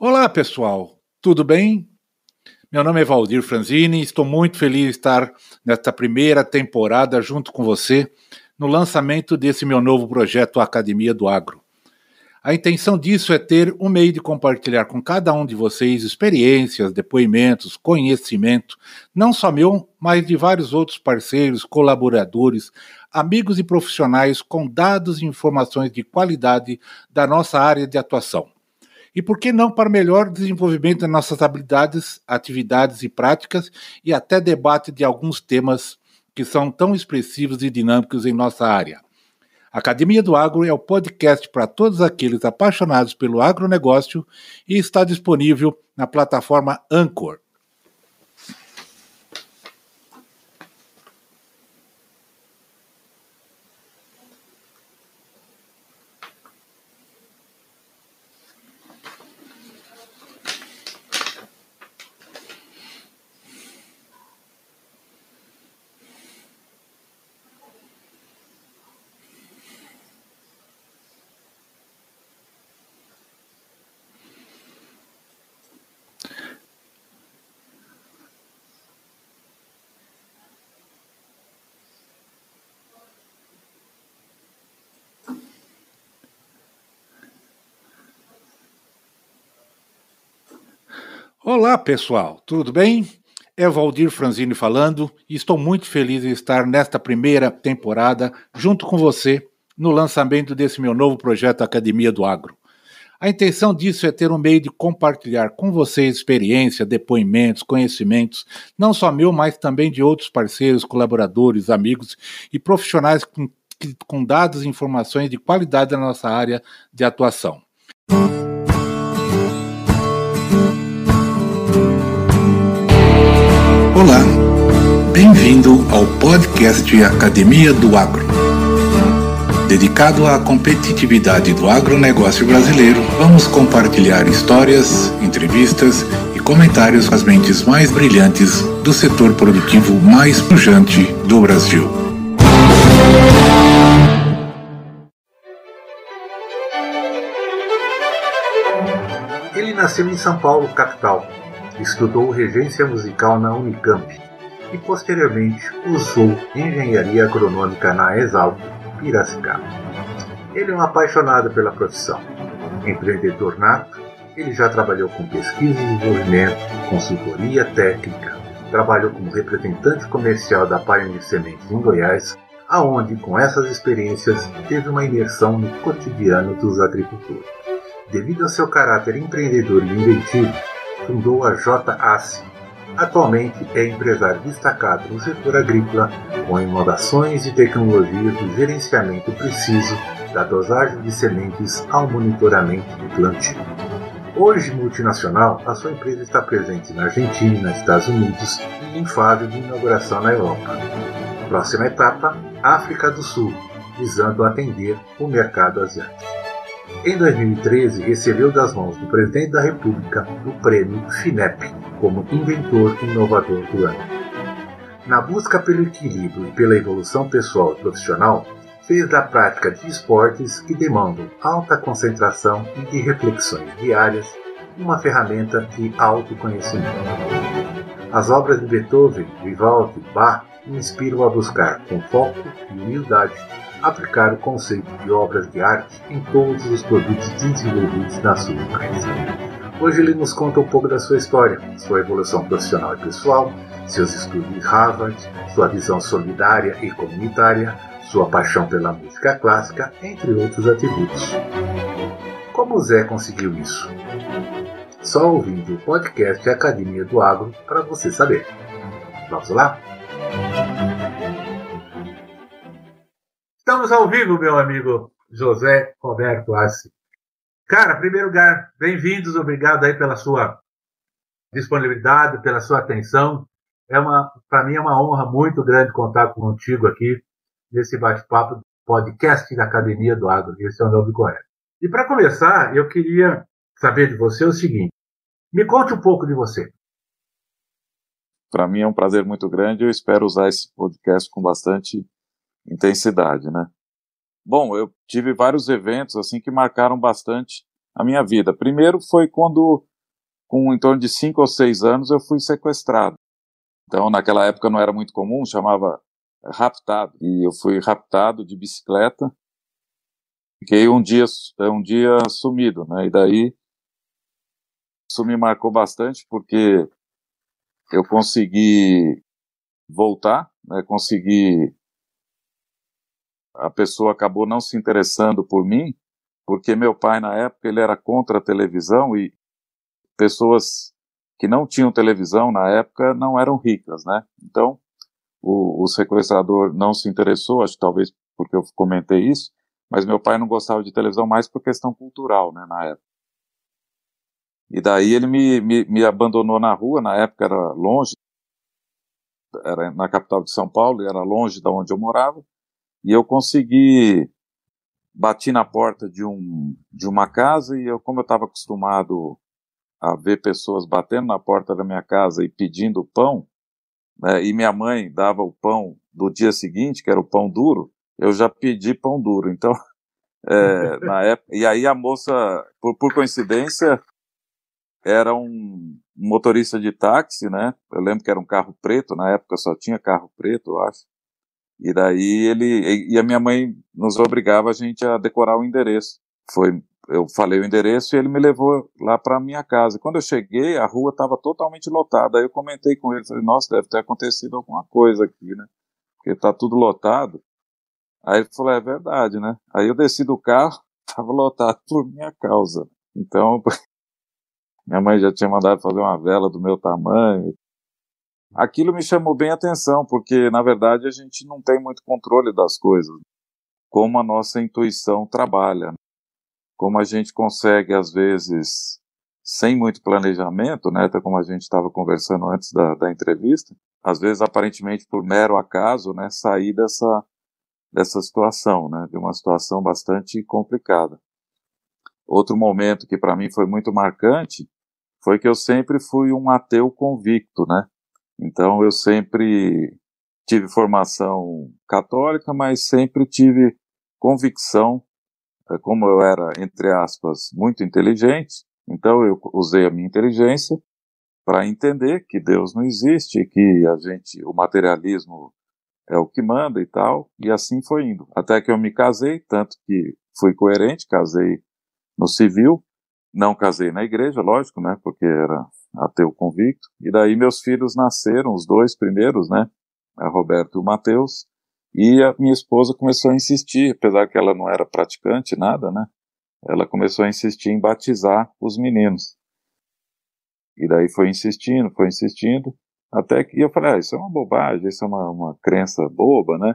Olá, pessoal. Tudo bem? Meu nome é Valdir Franzini e estou muito feliz de estar nesta primeira temporada junto com você no lançamento desse meu novo projeto Academia do Agro. A intenção disso é ter um meio de compartilhar com cada um de vocês experiências, depoimentos, conhecimento, não só meu, mas de vários outros parceiros, colaboradores, amigos e profissionais com dados e informações de qualidade da nossa área de atuação. E por que não para melhor desenvolvimento das nossas habilidades, atividades e práticas e até debate de alguns temas que são tão expressivos e dinâmicos em nossa área. Academia do Agro é o podcast para todos aqueles apaixonados pelo agronegócio e está disponível na plataforma Anchor. Olá, pessoal, tudo bem? É Valdir Franzini falando e estou muito feliz em estar nesta primeira temporada junto com você no lançamento desse meu novo projeto Academia do Agro. A intenção disso é ter um meio de compartilhar com vocês experiência, depoimentos, conhecimentos, não só meu, mas também de outros parceiros, colaboradores, amigos e profissionais com, com dados e informações de qualidade da nossa área de atuação. Bem-vindo ao podcast Academia do Agro. Dedicado à competitividade do agronegócio brasileiro, vamos compartilhar histórias, entrevistas e comentários com as mentes mais brilhantes do setor produtivo mais pujante do Brasil. Ele nasceu em São Paulo, capital, Estudou regência musical na Unicamp e posteriormente cursou engenharia agronômica na Exalc, Piracicaba. Ele é um apaixonado pela profissão. Empreendedor nato, ele já trabalhou com pesquisa e desenvolvimento, consultoria técnica, trabalhou como representante comercial da Pioneer Sementes em Goiás, aonde com essas experiências teve uma imersão no cotidiano dos agricultores. Devido ao seu caráter empreendedor e inventivo, fundou a JACE. Atualmente é empresário destacado no setor agrícola, com inovações e tecnologias do gerenciamento preciso da dosagem de sementes ao monitoramento do plantio. Hoje multinacional, a sua empresa está presente na Argentina, Estados Unidos e em fase de inauguração na Europa. Próxima etapa, África do Sul, visando atender o mercado asiático. Em 2013, recebeu das mãos do presidente da República o prêmio FINEP como inventor inovador do ano. Na busca pelo equilíbrio e pela evolução pessoal e profissional, fez da prática de esportes que demandam alta concentração e de reflexões diárias uma ferramenta de autoconhecimento. As obras de Beethoven, Vivaldi, Bach inspiram a buscar com foco e humildade aplicar o conceito de obras de arte em todos os produtos desenvolvidos na sua empresa. Hoje ele nos conta um pouco da sua história, sua evolução profissional e pessoal, seus estudos em Harvard, sua visão solidária e comunitária, sua paixão pela música clássica, entre outros atributos. Como Zé conseguiu isso? Só ouvindo o podcast Academia do Agro para você saber. Vamos lá? Estamos ao vivo, meu amigo José Roberto Assi. Cara, em primeiro lugar, bem-vindos, obrigado aí pela sua disponibilidade, pela sua atenção. É uma, para mim é uma honra muito grande contar contigo aqui nesse bate-papo podcast da Academia do Agro. Esse é o nome correto. E para começar, eu queria saber de você o seguinte: me conte um pouco de você. Para mim é um prazer muito grande. Eu espero usar esse podcast com bastante intensidade, né? Bom, eu tive vários eventos assim que marcaram bastante a minha vida. Primeiro foi quando com em torno de cinco ou seis anos, eu fui sequestrado. Então, naquela época não era muito comum, chamava raptado. E eu fui raptado de bicicleta. Fiquei um dia, um dia sumido, né? E daí isso me marcou bastante porque eu consegui voltar, né? Consegui a pessoa acabou não se interessando por mim, porque meu pai na época ele era contra a televisão e pessoas que não tinham televisão na época não eram ricas, né? Então, o, o sequestrador não se interessou, acho que talvez porque eu comentei isso, mas meu pai não gostava de televisão mais por questão cultural, né, na época. E daí ele me, me, me abandonou na rua, na época era longe, era na capital de São Paulo, era longe da onde eu morava, e eu consegui, bati na porta de, um, de uma casa, e eu, como eu estava acostumado a ver pessoas batendo na porta da minha casa e pedindo pão, né, e minha mãe dava o pão do dia seguinte, que era o pão duro, eu já pedi pão duro. Então, é, na época, e aí a moça, por, por coincidência, era um motorista de táxi, né? Eu lembro que era um carro preto, na época só tinha carro preto, eu acho. E daí ele e a minha mãe nos obrigava a gente a decorar o endereço. Foi eu falei o endereço e ele me levou lá para minha casa. Quando eu cheguei, a rua estava totalmente lotada. Aí eu comentei com ele, falei: "Nossa, deve ter acontecido alguma coisa aqui, né? Porque está tudo lotado". Aí ele falou: "É verdade, né?". Aí eu desci do carro, estava lotado por minha causa. Então, minha mãe já tinha mandado fazer uma vela do meu tamanho. Aquilo me chamou bem a atenção, porque na verdade a gente não tem muito controle das coisas, como a nossa intuição trabalha. Né? como a gente consegue, às vezes, sem muito planejamento, né, até como a gente estava conversando antes da, da entrevista, às vezes, aparentemente, por mero acaso, né, sair dessa, dessa situação, né, de uma situação bastante complicada. Outro momento que para mim foi muito marcante foi que eu sempre fui um ateu convicto, né? Então eu sempre tive formação católica, mas sempre tive convicção é, como eu era, entre aspas, muito inteligente, então eu usei a minha inteligência para entender que Deus não existe, que a gente, o materialismo é o que manda e tal, e assim foi indo. Até que eu me casei, tanto que fui coerente, casei no civil, não casei na igreja, lógico, né, porque era ateu convicto, e daí meus filhos nasceram, os dois primeiros, né, a Roberto e o Mateus, e a minha esposa começou a insistir, apesar que ela não era praticante, nada, né? Ela começou a insistir em batizar os meninos. E daí foi insistindo, foi insistindo, até que eu falei, ah, isso é uma bobagem, isso é uma, uma crença boba, né?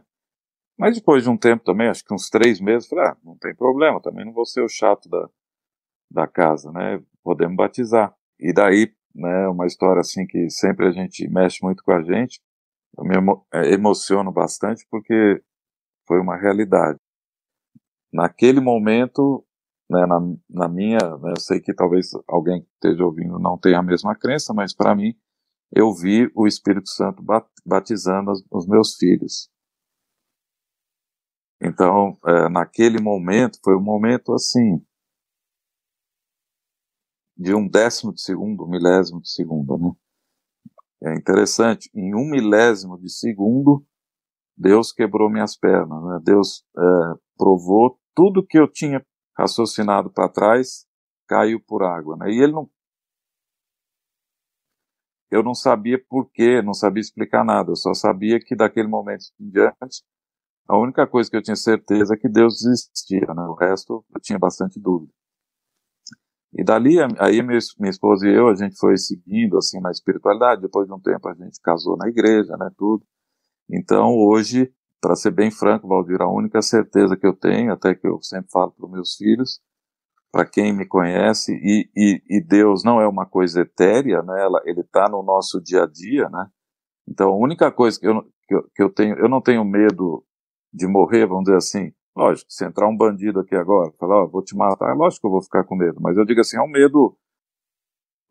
Mas depois de um tempo também, acho que uns três meses, falei, ah, não tem problema, também não vou ser o chato da, da casa, né? Podemos batizar. E daí, né, uma história assim que sempre a gente mexe muito com a gente, eu me é, emociono bastante porque foi uma realidade. Naquele momento, né, na, na, minha, né, eu sei que talvez alguém que esteja ouvindo não tenha a mesma crença, mas para mim, eu vi o Espírito Santo batizando os, os meus filhos. Então, é, naquele momento, foi um momento assim, de um décimo de segundo, um milésimo de segundo, né? É interessante, em um milésimo de segundo, Deus quebrou minhas pernas. Né? Deus é, provou tudo que eu tinha raciocinado para trás caiu por água. Né? E ele não. Eu não sabia por quê, não sabia explicar nada. Eu só sabia que daquele momento em diante, a única coisa que eu tinha certeza é que Deus existia. Né? O resto eu tinha bastante dúvida. E dali, aí minha, esposa e eu, a gente foi seguindo, assim, na espiritualidade. Depois de um tempo, a gente casou na igreja, né, tudo. Então, hoje, para ser bem franco, Valdir, a única certeza que eu tenho, até que eu sempre falo para meus filhos, para quem me conhece, e, e, e, Deus não é uma coisa etérea, né, ela, ele está no nosso dia a dia, né. Então, a única coisa que eu, que eu, que eu tenho, eu não tenho medo de morrer, vamos dizer assim, Lógico, se entrar um bandido aqui agora, falar, ó, vou te matar, é lógico que eu vou ficar com medo, mas eu digo assim, é um medo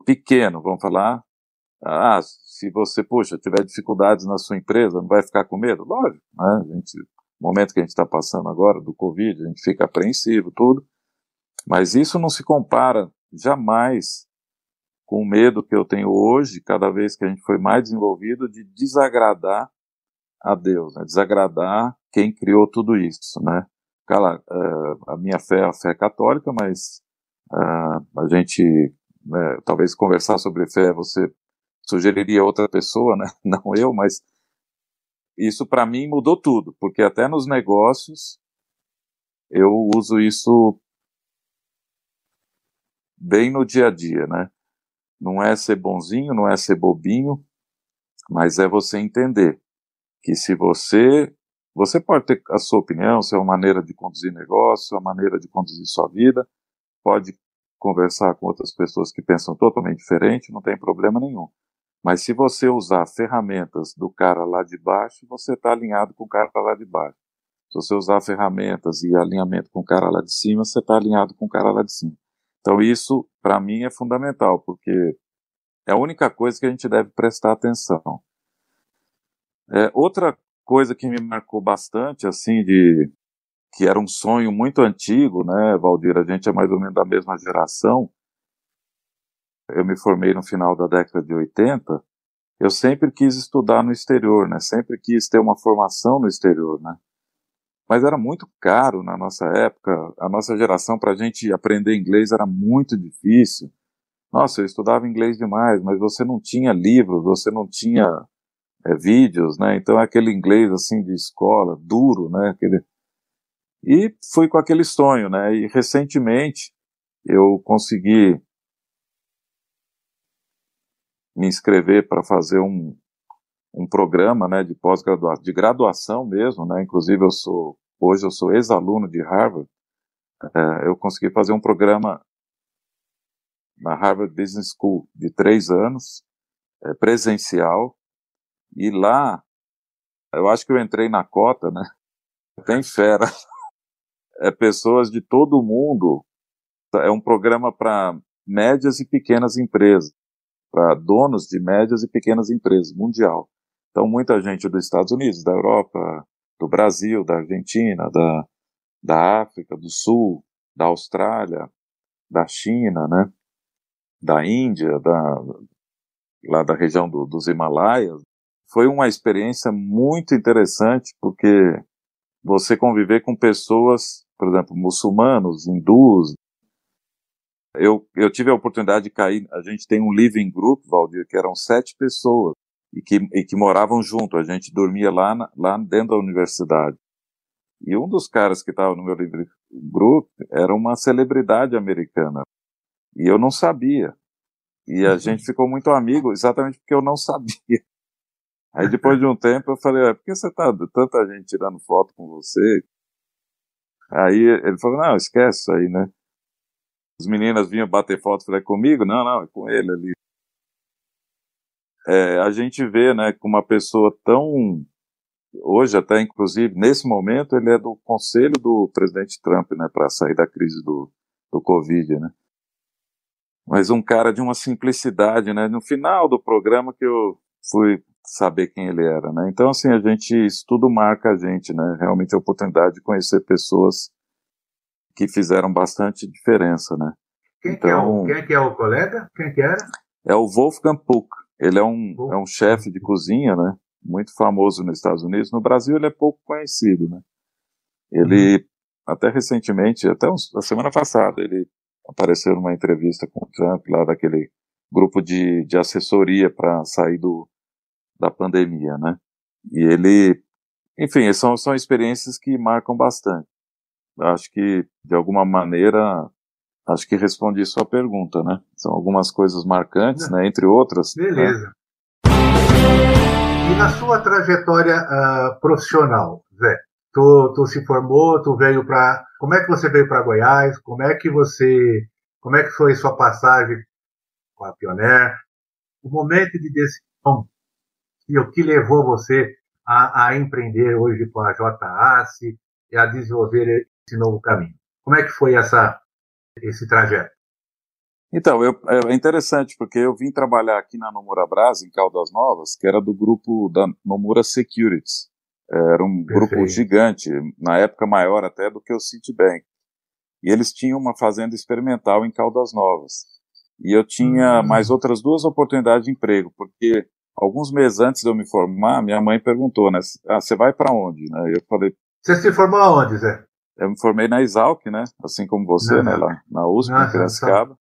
pequeno, vamos falar. Ah, se você, puxa, tiver dificuldades na sua empresa, não vai ficar com medo? Lógico, né? A gente, momento que a gente está passando agora do Covid, a gente fica apreensivo, tudo. Mas isso não se compara jamais com o medo que eu tenho hoje, cada vez que a gente foi mais desenvolvido, de desagradar a Deus, né? desagradar quem criou tudo isso, né? Cara, uh, a minha fé é a fé católica, mas uh, a gente, né, talvez conversar sobre fé, você sugeriria outra pessoa, né? Não eu, mas isso para mim mudou tudo, porque até nos negócios eu uso isso bem no dia a dia, né? Não é ser bonzinho, não é ser bobinho, mas é você entender que se você você pode ter a sua opinião, sua maneira de conduzir negócio, sua maneira de conduzir sua vida, pode conversar com outras pessoas que pensam totalmente diferente, não tem problema nenhum. Mas se você usar ferramentas do cara lá de baixo, você está alinhado com o cara lá de baixo. Se você usar ferramentas e alinhamento com o cara lá de cima, você está alinhado com o cara lá de cima. Então isso, para mim, é fundamental, porque é a única coisa que a gente deve prestar atenção. É, outra coisa que me marcou bastante, assim, de que era um sonho muito antigo, né, Valdir? A gente é mais ou menos da mesma geração. Eu me formei no final da década de 80. Eu sempre quis estudar no exterior, né? Sempre quis ter uma formação no exterior, né? mas era muito caro na nossa época. A nossa geração, para a gente aprender inglês, era muito difícil. Nossa, eu estudava inglês demais, mas você não tinha livros, você não tinha é, vídeos, né? Então é aquele inglês assim de escola, duro, né? Aquele... E fui com aquele sonho, né? E recentemente eu consegui me inscrever para fazer um, um programa, né, de pós-graduação, de graduação mesmo, né? Inclusive eu sou hoje eu sou ex-aluno de Harvard, é, eu consegui fazer um programa na Harvard Business School de três anos, é, presencial, e lá, eu acho que eu entrei na cota, né? Tem fera. É pessoas de todo mundo. É um programa para médias e pequenas empresas, para donos de médias e pequenas empresas, mundial. Então, muita gente dos Estados Unidos, da Europa, do Brasil, da Argentina, da, da África do Sul, da Austrália, da China, né? Da Índia, da, lá da região do, dos Himalaias. Foi uma experiência muito interessante porque você conviver com pessoas, por exemplo, muçulmanos, hindus. Eu, eu tive a oportunidade de cair, a gente tem um living group, Valdir, que eram sete pessoas e que, e que moravam junto. A gente dormia lá, na, lá dentro da universidade. E um dos caras que estava no meu livre grupo era uma celebridade americana. E eu não sabia. E a uhum. gente ficou muito amigo exatamente porque eu não sabia. Aí depois de um tempo eu falei, é, por que você tá tanta gente tirando foto com você? Aí ele falou, não, esquece isso aí, né? As meninas vinham bater foto, falei, é comigo? Não, não, é com ele ali é, a gente vê, né, com uma pessoa tão hoje até inclusive nesse momento ele é do conselho do presidente Trump, né, para sair da crise do, do Covid, né. Mas um cara de uma simplicidade, né. No final do programa que eu fui saber quem ele era, né. Então assim a gente isso tudo marca a gente, né. Realmente a oportunidade de conhecer pessoas que fizeram bastante diferença, né. Quem, então, que, é o, então quem é que é o colega? Quem que era? É o Wolfgang Puck. Ele é um, é um chefe de cozinha, né? Muito famoso nos Estados Unidos. No Brasil ele é pouco conhecido, né? Ele, uhum. até recentemente, até a semana passada, ele apareceu numa entrevista com o Trump, lá daquele grupo de, de assessoria para sair do, da pandemia, né? E ele, enfim, são, são experiências que marcam bastante. Acho que, de alguma maneira, Acho que respondi sua pergunta, né? São algumas coisas marcantes, né? Entre outras. Né? Beleza. Né? E na sua trajetória uh, profissional, Zé, tu, tu se formou, tu veio para, como é que você veio para Goiás? Como é que você, como é que foi sua passagem com a Pioneer? O momento de decisão e o que levou você a, a empreender hoje com a JAC e a desenvolver esse novo caminho? Como é que foi essa esse trajeto? Então, eu, é interessante, porque eu vim trabalhar aqui na Nomura Brás, em Caldas Novas, que era do grupo da Nomura Securities. Era um Perfeito. grupo gigante, na época maior até do que o Citibank. E eles tinham uma fazenda experimental em Caldas Novas. E eu tinha uhum. mais outras duas oportunidades de emprego, porque alguns meses antes de eu me formar, minha mãe perguntou, né? Ah, você vai para onde? Né? Eu falei. Você se formou aonde, Zé? Eu me formei na Exalc, né? Assim como você, uhum. né? Lá na USP, uhum. em Piracicaba.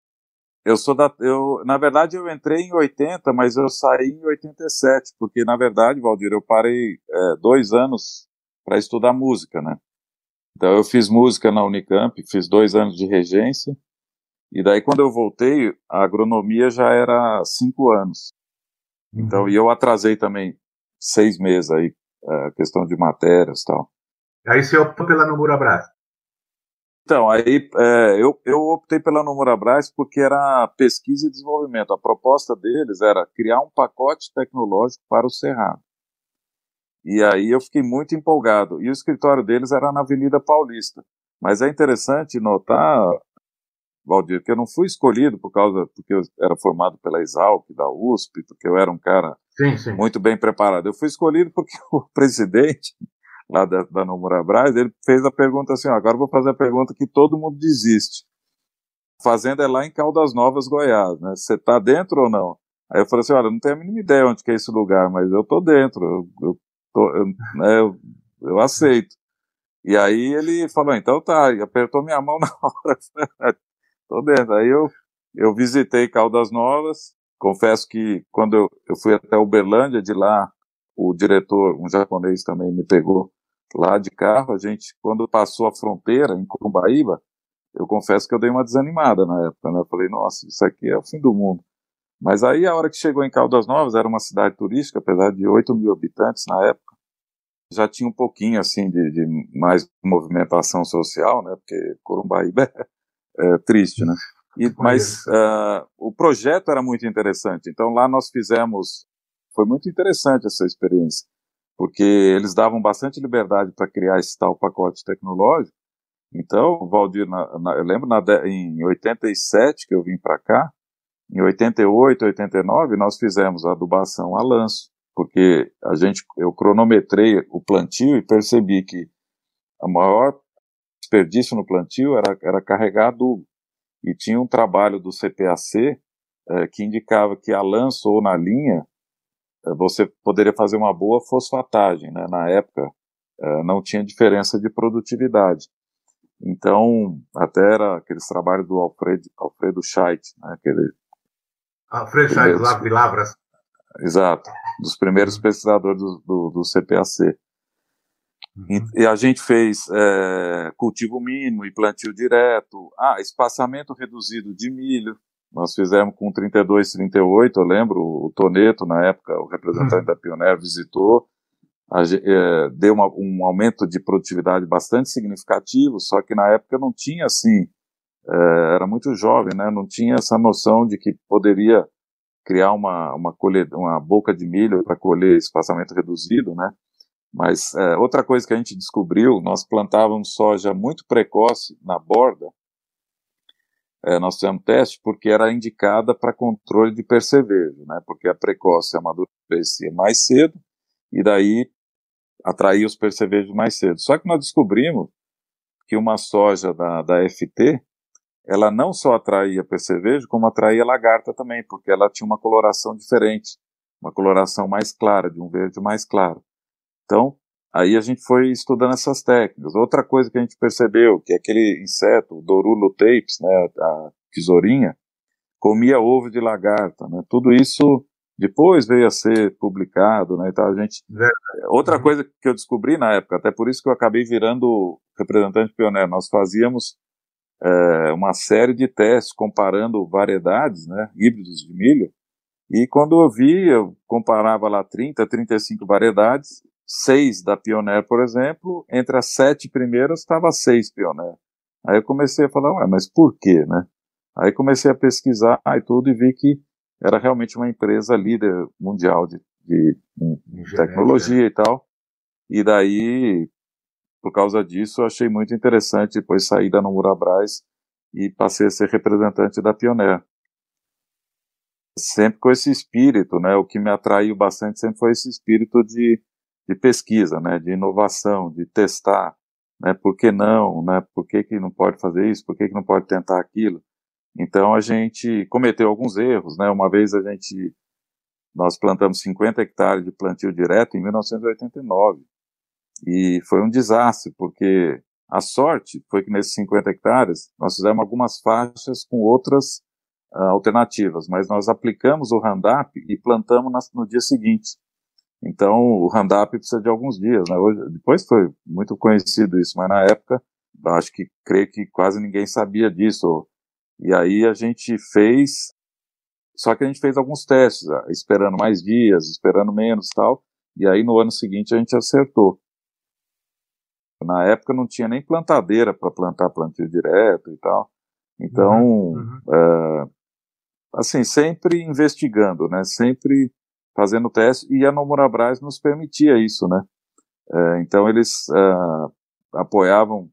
Eu sou da, eu, na verdade, eu entrei em 80, mas eu saí em 87, porque na verdade, Valdir, eu parei é, dois anos para estudar música, né? Então eu fiz música na Unicamp, fiz dois anos de regência, e daí quando eu voltei, a agronomia já era cinco anos. Então, uhum. e eu atrasei também seis meses aí, a é, questão de matérias e tal. Aí você optou pela Nomura Brás? Então, aí é, eu, eu optei pela Nomura Brás porque era pesquisa e desenvolvimento. A proposta deles era criar um pacote tecnológico para o Cerrado. E aí eu fiquei muito empolgado. E o escritório deles era na Avenida Paulista. Mas é interessante notar, Valdir, que eu não fui escolhido por causa porque eu era formado pela Exalc, da USP, porque eu era um cara sim, sim. muito bem preparado. Eu fui escolhido porque o presidente lá da, da Nomura Braz, ele fez a pergunta assim, ó, agora vou fazer a pergunta que todo mundo desiste. Fazenda é lá em Caldas Novas, Goiás, né? Você tá dentro ou não? Aí eu falei assim, olha, não tenho a mínima ideia onde que é esse lugar, mas eu tô dentro, eu, eu, tô, eu, né, eu, eu aceito. E aí ele falou, então tá, e apertou minha mão na hora, tô dentro. Aí eu, eu visitei Caldas Novas, confesso que quando eu, eu fui até Uberlândia, de lá o diretor, um japonês também me pegou lá de carro, a gente, quando passou a fronteira em Curumbaíba, eu confesso que eu dei uma desanimada na época, né? Eu falei, nossa, isso aqui é o fim do mundo. Mas aí, a hora que chegou em Caldas Novas, era uma cidade turística, apesar de 8 mil habitantes na época, já tinha um pouquinho, assim, de, de mais movimentação social, né? Porque Corumbaíba é, é triste, né? E, mas uh, o projeto era muito interessante. Então, lá nós fizemos... Foi muito interessante essa experiência porque eles davam bastante liberdade para criar esse tal pacote tecnológico. Então, Valdir, na, na, eu lembro na, em 87 que eu vim para cá, em 88, 89, nós fizemos a adubação a lanço, porque a gente, eu cronometrei o plantio e percebi que a maior desperdício no plantio era, era carregar adubo. E tinha um trabalho do CPAC eh, que indicava que a lanço ou na linha você poderia fazer uma boa fosfatagem, né? Na época eh, não tinha diferença de produtividade. Então, até era aqueles trabalhos do Alfredo, Alfredo Scheidt, né? Aquele, Alfredo Scheidt, lá de Lavras. Exato, dos primeiros uhum. pesquisadores do, do, do CPAC. Uhum. E, a gente fez é, cultivo mínimo e plantio direto, ah, espaçamento reduzido de milho, nós fizemos com 32, 38, eu lembro, o Toneto, na época, o representante uhum. da Pioneer, visitou, a, é, deu uma, um aumento de produtividade bastante significativo, só que na época não tinha assim, é, era muito jovem, né, não tinha essa noção de que poderia criar uma, uma, colher, uma boca de milho para colher espaçamento reduzido, né, mas é, outra coisa que a gente descobriu, nós plantávamos soja muito precoce na borda, é, nós fizemos teste porque era indicada para controle de percevejo, né? Porque a precoce amadurecia mais cedo e daí atraía os percevejos mais cedo. Só que nós descobrimos que uma soja da, da FT, ela não só atraía percevejo, como atraía lagarta também, porque ela tinha uma coloração diferente, uma coloração mais clara, de um verde mais claro. Então, Aí a gente foi estudando essas técnicas. Outra coisa que a gente percebeu, que é aquele inseto, o Dorulo tapes, né, a tesourinha, comia ovo de lagarta, né? Tudo isso depois veio a ser publicado, né? Então a gente é. outra coisa que eu descobri na época, até por isso que eu acabei virando representante pioneiro, nós fazíamos é, uma série de testes comparando variedades, né, híbridos de milho, e quando eu vi, eu comparava lá 30, 35 variedades, seis da Pioneer, por exemplo, entre as sete primeiras estava seis Pioneer. Aí eu comecei a falar, ué, mas por quê, né? Aí comecei a pesquisar e tudo e vi que era realmente uma empresa líder mundial de, de, de tecnologia e tal. E daí, por causa disso, eu achei muito interessante depois sair da Nomura Braz e passei a ser representante da Pioneer. Sempre com esse espírito, né? O que me atraiu bastante sempre foi esse espírito de de pesquisa, né, de inovação, de testar, né, por que não, né, por que, que não pode fazer isso, por que, que não pode tentar aquilo. Então a gente cometeu alguns erros, né? Uma vez a gente nós plantamos 50 hectares de plantio direto em 1989 e foi um desastre porque a sorte foi que nesses 50 hectares nós fizemos algumas faixas com outras uh, alternativas, mas nós aplicamos o Roundup e plantamos no dia seguinte. Então o Roundup precisa de alguns dias, né? Hoje, depois foi muito conhecido isso, mas na época acho que creio que quase ninguém sabia disso. E aí a gente fez, só que a gente fez alguns testes, ah, esperando mais dias, esperando menos tal, e aí no ano seguinte a gente acertou. Na época não tinha nem plantadeira para plantar plantio direto e tal. Então, uhum, uhum. É, assim, sempre investigando, né? Sempre fazendo teste, e a Nomurabras nos permitia isso, né? É, então eles é, apoiavam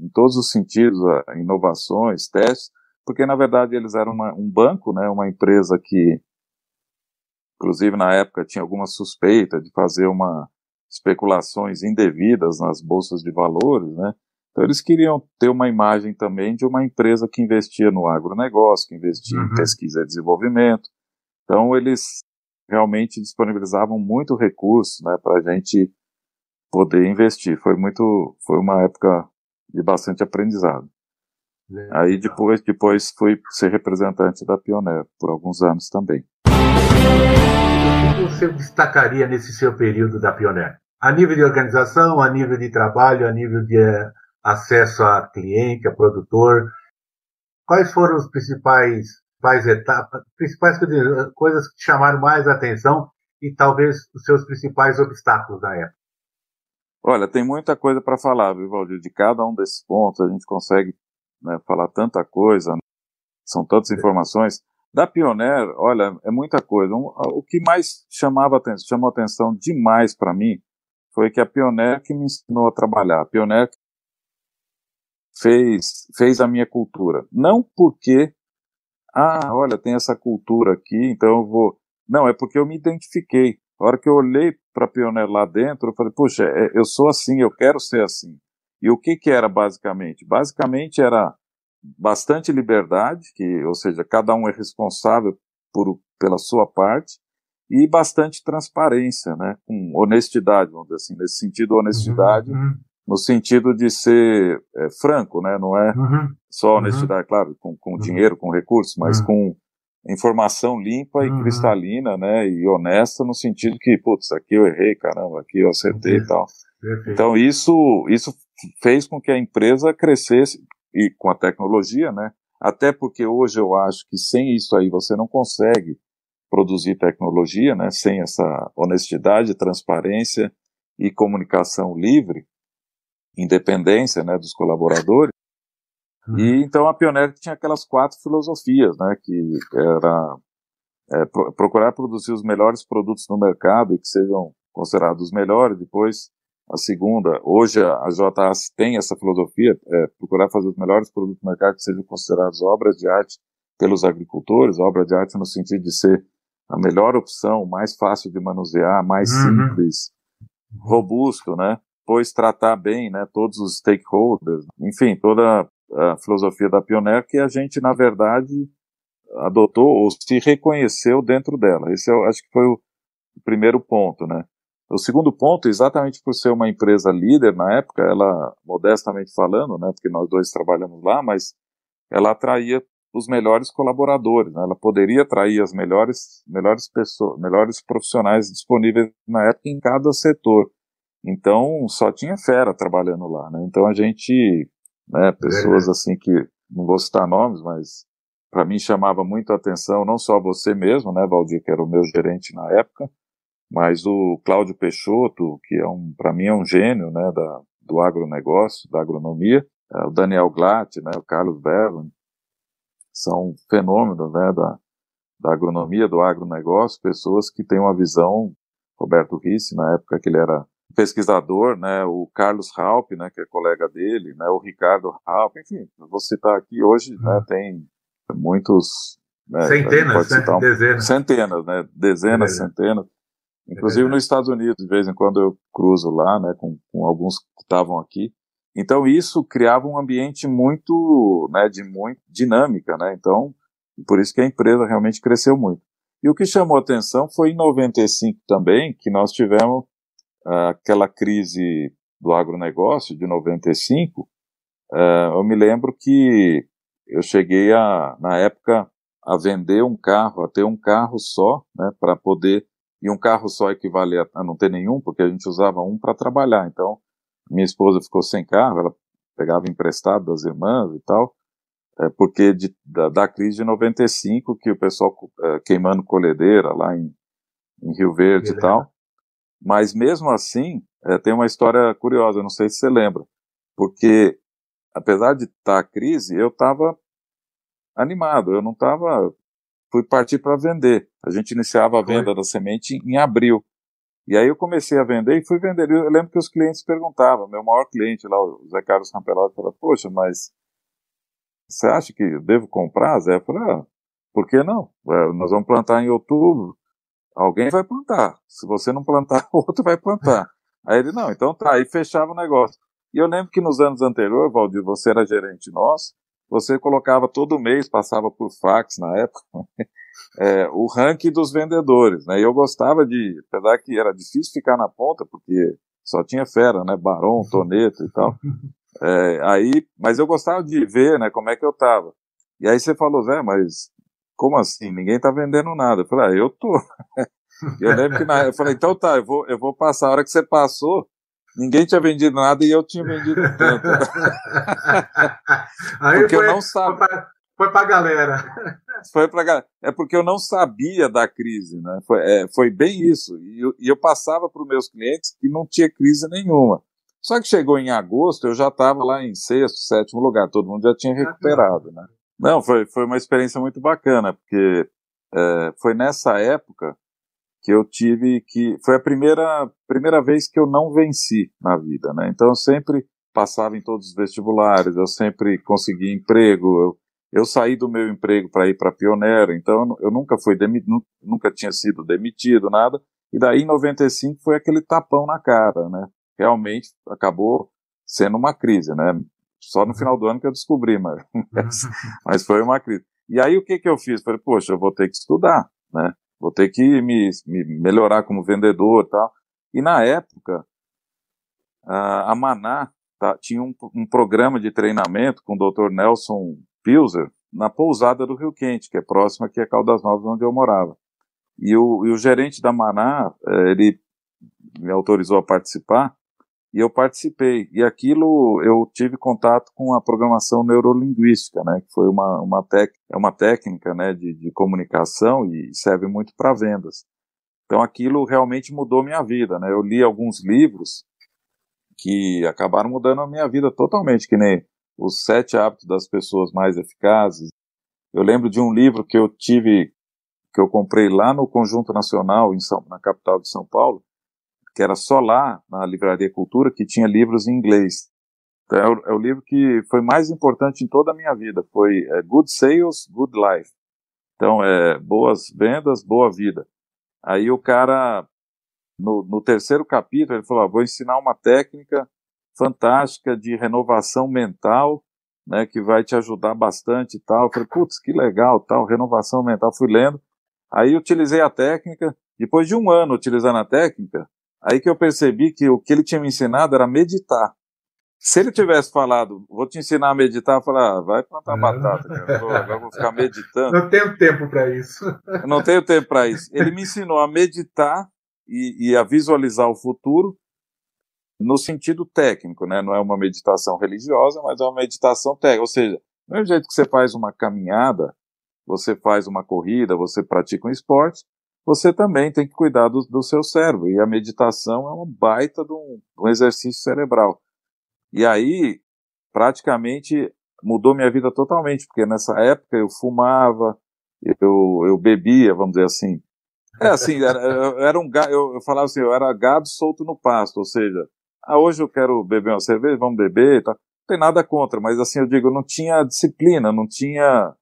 em todos os sentidos inovações, testes, porque na verdade eles eram uma, um banco, né? Uma empresa que, inclusive na época tinha alguma suspeita de fazer uma especulações indevidas nas bolsas de valores, né? Então eles queriam ter uma imagem também de uma empresa que investia no agronegócio, que investia uhum. em pesquisa e desenvolvimento. Então eles realmente disponibilizavam muito recurso, né, para a gente poder investir. Foi muito, foi uma época de bastante aprendizado. Legal. Aí depois, depois fui ser representante da Pioneer por alguns anos também. O que você destacaria nesse seu período da Pioneer? a nível de organização, a nível de trabalho, a nível de uh, acesso a cliente, a produtor. Quais foram os principais, principais etapas, principais coisas que te chamaram mais atenção e talvez os seus principais obstáculos na época? Olha, tem muita coisa para falar, viu, Valdir? De cada um desses pontos a gente consegue né, falar tanta coisa, né? são tantas informações. Da Pioneer, olha, é muita coisa. Um, o que mais chamava atenção, chamou atenção demais para mim foi que a Pioneer que me ensinou a trabalhar. A Pioneer fez, fez a minha cultura. Não porque, ah, olha, tem essa cultura aqui, então eu vou. Não, é porque eu me identifiquei. A hora que eu olhei para Pioneer lá dentro, eu falei, puxa, é, eu sou assim, eu quero ser assim. E o que que era basicamente? Basicamente era bastante liberdade, que, ou seja, cada um é responsável por, pela sua parte, e bastante transparência, né, com honestidade, vamos dizer assim, nesse sentido honestidade, uhum, uhum. No sentido de ser é, franco, né, não é uhum, só uhum. honestidade, claro, com, com uhum. dinheiro, com recursos, mas uhum. com informação limpa e cristalina, né, e honesta no sentido que, putz, aqui eu errei, caramba, aqui eu acertei e tal. Perfeito. Então isso, isso fez com que a empresa crescesse e com a tecnologia, né, até porque hoje eu acho que sem isso aí você não consegue produzir tecnologia, né, sem essa honestidade, transparência e comunicação livre, independência, né, dos colaboradores. Uhum. E então a Pioneer tinha aquelas quatro filosofias, né, que era é, pro, procurar produzir os melhores produtos no mercado e que sejam considerados os melhores. Depois a segunda, hoje a JA tem essa filosofia, é, procurar fazer os melhores produtos no mercado que sejam considerados obras de arte pelos agricultores, obra de arte no sentido de ser a melhor opção, mais fácil de manusear, mais uhum. simples, robusto, né? Pois tratar bem, né? Todos os stakeholders, enfim, toda a filosofia da Pioneer que a gente, na verdade, adotou ou se reconheceu dentro dela. Esse eu acho que foi o primeiro ponto, né? O segundo ponto, exatamente por ser uma empresa líder na época, ela, modestamente falando, né, porque nós dois trabalhamos lá, mas ela atraía os melhores colaboradores. Né? Ela poderia atrair as melhores, melhores pessoas, melhores profissionais disponíveis na época em cada setor. Então, só tinha fera trabalhando lá. Né? Então, a gente, né, pessoas assim que, não vou citar nomes, mas para mim chamava muito a atenção, não só você mesmo, né, Valdir, que era o meu gerente na época, mas o Cláudio Peixoto, que é um, para mim é um gênio, né, da, do agronegócio, da agronomia, é, o Daniel Glatt, né, o Carlos Berlin, são fenômenos né, da, da agronomia, do agronegócio, pessoas que têm uma visão, Roberto Risse, na época que ele era pesquisador, né, o Carlos Raup, né, que é colega dele, né, o Ricardo Raup, enfim, vou citar aqui hoje, né, hum. tem muitos... Né, centenas, né, um, dezenas. Centenas, né, dezenas, centenas. Inclusive é nos Estados Unidos, de vez em quando eu cruzo lá, né, com, com alguns que estavam aqui, Então isso criava um ambiente muito, né, de muito dinâmica, né? Então, por isso que a empresa realmente cresceu muito. E o que chamou atenção foi em 95 também, que nós tivemos aquela crise do agronegócio de 95. Uh, eu me lembro que eu cheguei a, na época, a vender um carro, a ter um carro só, né, para poder e um carro só equivale a, não ter nenhum, porque a gente usava um para trabalhar. Então, minha esposa ficou sem carro, ela pegava emprestado das irmãs e tal, é, porque de, da, da, crise de 95, que o pessoal é, queimando colhedeira lá em, em Rio Verde e tal. Mas mesmo assim, é, tem uma história curiosa, não sei se você lembra, porque apesar de estar tá a crise, eu estava animado, eu não estava fui partir para vender. A gente iniciava a venda Foi. da semente em abril. E aí eu comecei a vender e fui vender. Eu lembro que os clientes perguntavam, meu maior cliente lá, o Zé Carlos Rampelotti, falou, poxa, mas você acha que eu devo comprar, Zé? Eu falei, ah, por que não? É, nós vamos plantar em outubro, alguém vai plantar. Se você não plantar, outro vai plantar. Aí ele, não, então tá, aí fechava o negócio. E eu lembro que nos anos anteriores, Valdir, você era gerente nosso, você colocava todo mês, passava por fax na época, é, o ranking dos vendedores, né? E eu gostava de, apesar que era difícil ficar na ponta, porque só tinha fera, né? Barão, Toneto e tal. É, aí, mas eu gostava de ver, né? Como é que eu tava. E aí você falou, Zé, mas como assim? Ninguém tá vendendo nada. Eu falei, ah, eu tô. eu lembro que na, eu falei, então tá, eu vou, eu vou passar. A hora que você passou, Ninguém tinha vendido nada e eu tinha vendido tanto. Aí porque foi, eu não sabia. Foi para a galera. Foi para galera. É porque eu não sabia da crise, né? Foi, é, foi bem isso. E eu, e eu passava para os meus clientes que não tinha crise nenhuma. Só que chegou em agosto, eu já estava lá em sexto, sétimo lugar, todo mundo já tinha recuperado, né? Não, foi, foi uma experiência muito bacana, porque é, foi nessa época que eu tive que foi a primeira primeira vez que eu não venci na vida, né? Então eu sempre passava em todos os vestibulares, eu sempre consegui emprego, eu, eu saí do meu emprego para ir para pioneiro, então eu nunca fui demitido, nunca tinha sido demitido, nada. E daí em 95 foi aquele tapão na cara, né? Realmente acabou sendo uma crise, né? Só no final do ano que eu descobri, mas, mas foi uma crise. E aí o que que eu fiz? Falei, poxa, eu vou ter que estudar, né? vou ter que me, me melhorar como vendedor e tal. E na época, a, Maná tá, tinha um, um, programa de treinamento com o Dr. Nelson Pilser na pousada do Rio Quente, que é próximo aqui a Caldas Novas, onde eu morava. E o, e o gerente da Maná, eh, ele me autorizou a participar, e eu participei. E aquilo eu tive contato com a programação neurolinguística, né, que foi uma, uma, tec, é uma técnica né, de, de comunicação e serve muito para vendas. Então aquilo realmente mudou minha vida. Né? Eu li alguns livros que acabaram mudando a minha vida totalmente, que nem Os Sete Hábitos das Pessoas Mais Eficazes. Eu lembro de um livro que eu tive, que eu comprei lá no Conjunto Nacional, em São, na capital de São Paulo, que era só lá, na Livraria Cultura, que tinha livros em inglês. Então, é, o, é o livro que foi mais importante em toda a minha vida, foi é, Good Sales, Good Life. Então, é boas vendas, boa vida. Aí o cara, no, no terceiro capítulo, ele falou, ah, vou ensinar uma técnica fantástica de renovação mental, né, que vai te ajudar bastante e tal. Eu falei, putz, que legal, tal, renovação mental. Fui lendo. Aí utilizei a técnica. Depois de um ano utilizando a técnica, Aí que eu percebi que o que ele tinha me ensinado era meditar. Se ele tivesse falado, vou te ensinar a meditar, eu falar, ah, vai plantar batata, cara. Agora vou ficar meditando. Não tenho tempo para isso. Eu não tenho tempo para isso. Ele me ensinou a meditar e, e, a visualizar o futuro no sentido técnico, né? Não é uma meditação religiosa, mas é uma meditação técnica. Ou seja, do mesmo jeito que você faz uma caminhada, você faz uma corrida, você pratica um esporte, você também tem que cuidar do, do seu cérebro. E a meditação é uma baita de um, um exercício cerebral. E aí, praticamente, mudou minha vida totalmente, porque nessa época eu fumava, eu, eu bebia, vamos dizer assim. É assim, era, era um eu, eu falava assim, eu era gado solto no pasto, ou seja, ah, hoje eu quero beber uma cerveja, vamos beber tal. Não tem nada contra, mas assim, eu digo, não tinha disciplina, não tinha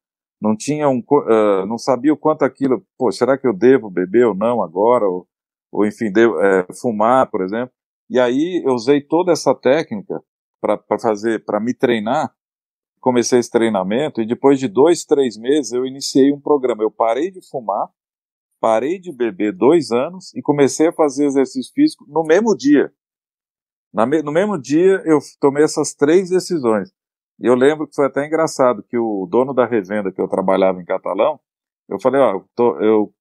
não tinha um, uh, não sabia o quanto aquilo, pô, será que eu devo beber ou não agora, ou, ou enfim, devo, é, fumar, por exemplo. E aí eu usei toda essa técnica para fazer, para me treinar. Comecei esse treinamento e depois de dois, três meses eu iniciei um programa. Eu parei de fumar, parei de beber dois anos e comecei a fazer exercício físico no mesmo dia. Me, no mesmo dia eu tomei essas três decisões. E eu lembro que foi até engraçado que o dono da revenda que eu trabalhava em Catalão, eu falei, ó, eu, eu,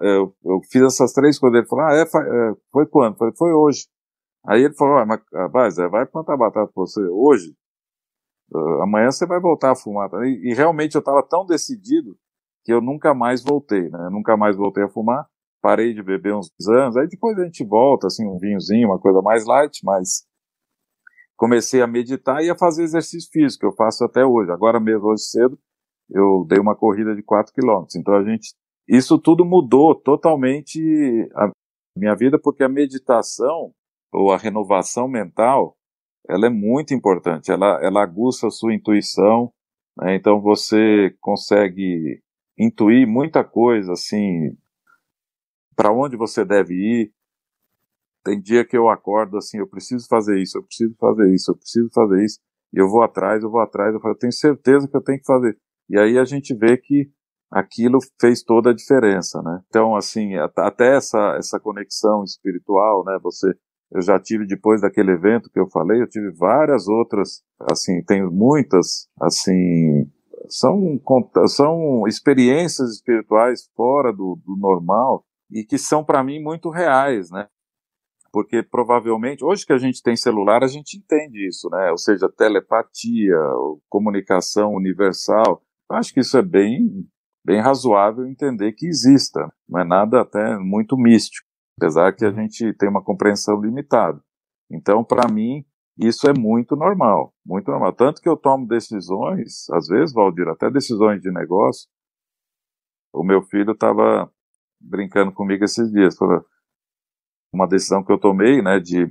eu, eu, fiz essas três coisas. Ele falou, ah, é, é foi quando? Eu falei, foi hoje. Aí ele falou, ah, mas rapaz, é, vai plantar batata pra você hoje, uh, amanhã você vai voltar a fumar. E, e realmente eu estava tão decidido que eu nunca mais voltei, né? Eu nunca mais voltei a fumar. Parei de beber uns anos, aí depois a gente volta, assim, um vinhozinho, uma coisa mais light, mas comecei a meditar e a fazer exercício físico, eu faço até hoje. Agora mesmo, hoje cedo, eu dei uma corrida de 4 quilômetros. Então a gente, isso tudo mudou totalmente a minha vida, porque a meditação, ou a renovação mental, ela é muito importante, ela, ela aguça a sua intuição, né? então você consegue intuir muita coisa, assim, para onde você deve ir. Tem dia que eu acordo assim, eu preciso fazer isso, eu preciso fazer isso, eu preciso fazer isso, e eu vou atrás, eu vou atrás, eu, falo, eu tenho certeza que eu tenho que fazer. E aí a gente vê que aquilo fez toda a diferença, né? Então, assim, até essa, essa conexão espiritual, né? Você eu já tive depois daquele evento que eu falei, eu tive várias outras, assim, tenho muitas, assim, são, são experiências espirituais fora do, do normal e que são para mim muito reais, né? Porque provavelmente, hoje que a gente tem celular, a gente entende isso, né? Ou seja, telepatia, comunicação universal. Eu acho que isso é bem, bem razoável entender que exista, não é nada até muito místico apesar que a gente tem uma compreensão limitada. Então, para mim, isso é muito normal, muito normal. Tanto que eu tomo decisões, às vezes, Valdir, até decisões de negócio. O meu filho estava brincando comigo esses dias, falou, uma decisão que eu tomei, né, de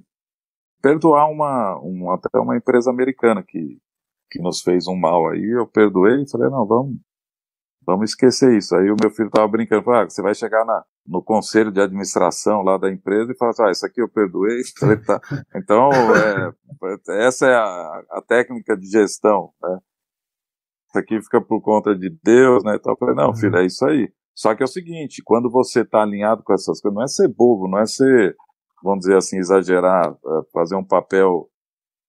perdoar uma, uma até uma empresa americana que, que nos fez um mal aí, eu perdoei e falei, não, vamos, vamos esquecer isso. Aí o meu filho estava brincando, falou, ah, você vai chegar na, no conselho de administração lá da empresa e fala assim, ah, isso aqui eu perdoei. Tá. Então, é, essa é a, a, técnica de gestão, né? Isso aqui fica por conta de Deus, né? Então eu falei, não, filho, é isso aí. Só que é o seguinte, quando você está alinhado com essas coisas, não é ser bobo, não é ser, vamos dizer assim, exagerar, é, fazer um papel,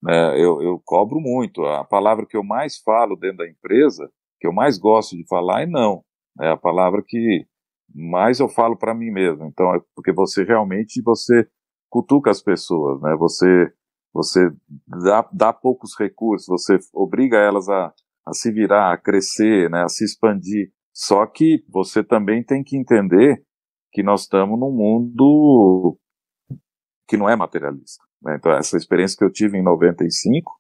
né? Eu, eu cobro muito. A palavra que eu mais falo dentro da empresa, que eu mais gosto de falar é não. É a palavra que mais eu falo para mim mesmo. Então, é porque você realmente você cutuca as pessoas, né? Você você dá, dá poucos recursos, você obriga elas a, a se virar, a crescer, né? A se expandir. Só que você também tem que entender que nós estamos num mundo que não é materialista. Né? Então, essa experiência que eu tive em 95,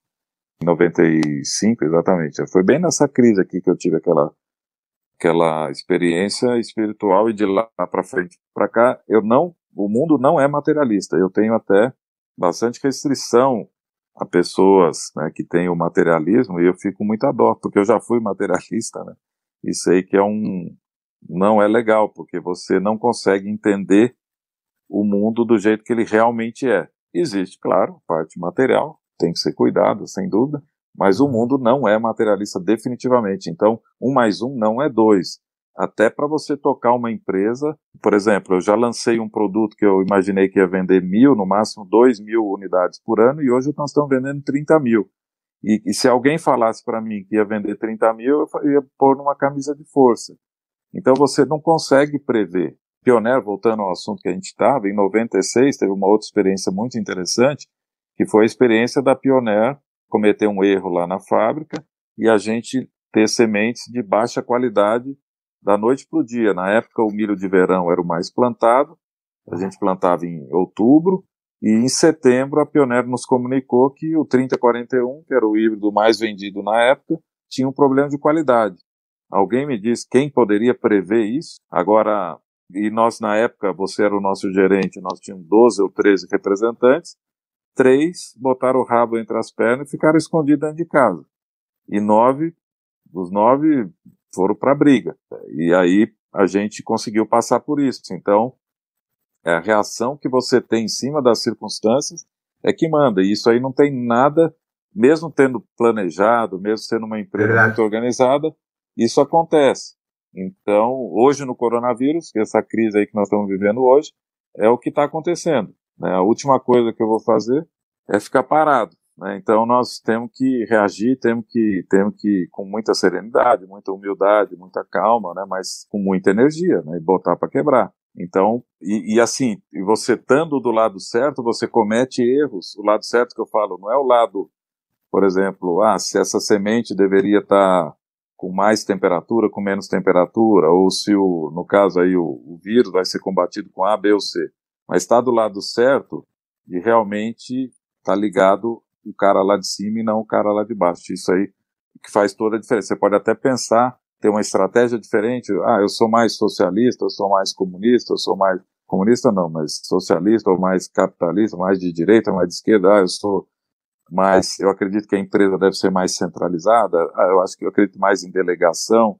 em 95 exatamente, foi bem nessa crise aqui que eu tive aquela aquela experiência espiritual e de lá para frente para cá, eu não, o mundo não é materialista. Eu tenho até bastante restrição a pessoas né, que têm o materialismo e eu fico muito a dó, porque eu já fui materialista, né? E sei que é um não é legal, porque você não consegue entender o mundo do jeito que ele realmente é. Existe, claro, parte material, tem que ser cuidado, sem dúvida, mas o mundo não é materialista definitivamente. Então, um mais um não é dois. Até para você tocar uma empresa, por exemplo, eu já lancei um produto que eu imaginei que ia vender mil, no máximo dois mil unidades por ano, e hoje nós estamos vendendo 30 mil. E, e se alguém falasse para mim que ia vender 30 mil, eu ia pôr numa camisa de força. Então você não consegue prever. Pioneer, voltando ao assunto que a gente estava, em 96 teve uma outra experiência muito interessante, que foi a experiência da Pioneer cometer um erro lá na fábrica e a gente ter sementes de baixa qualidade da noite para o dia. Na época, o milho de verão era o mais plantado, a gente plantava em outubro, e em setembro a Pioneer nos comunicou que o 3041, que era o híbrido mais vendido na época, tinha um problema de qualidade. Alguém me disse quem poderia prever isso? Agora, e nós na época, você era o nosso gerente, nós tínhamos 12 ou 13 representantes, três botaram o rabo entre as pernas e ficaram escondidos dentro de casa. E nove, os nove foram para a briga. E aí a gente conseguiu passar por isso. Então, é a reação que você tem em cima das circunstâncias é que manda. E isso aí não tem nada mesmo tendo planejado, mesmo sendo uma empresa Verdade. muito organizada, isso acontece. Então, hoje no coronavírus, essa crise aí que nós estamos vivendo hoje, é o que está acontecendo. Né? A última coisa que eu vou fazer é ficar parado. Né? Então, nós temos que reagir, temos que, temos que, com muita serenidade, muita humildade, muita calma, né? mas com muita energia, né? e botar para quebrar. Então, e, e, assim, você estando do lado certo, você comete erros. O lado certo que eu falo não é o lado, por exemplo, ah, se essa semente deveria estar tá com mais temperatura, com menos temperatura, ou se o, no caso aí o, o vírus vai ser combatido com A, B ou C. Mas está do lado certo de realmente estar tá ligado o cara lá de cima e não o cara lá de baixo. Isso aí que faz toda a diferença. Você pode até pensar, ter uma estratégia diferente. Ah, eu sou mais socialista, eu sou mais comunista, eu sou mais comunista não, mas socialista ou mais capitalista, mais de direita, mais de esquerda. Ah, eu sou mais, eu acredito que a empresa deve ser mais centralizada. Ah, eu acho que eu acredito mais em delegação.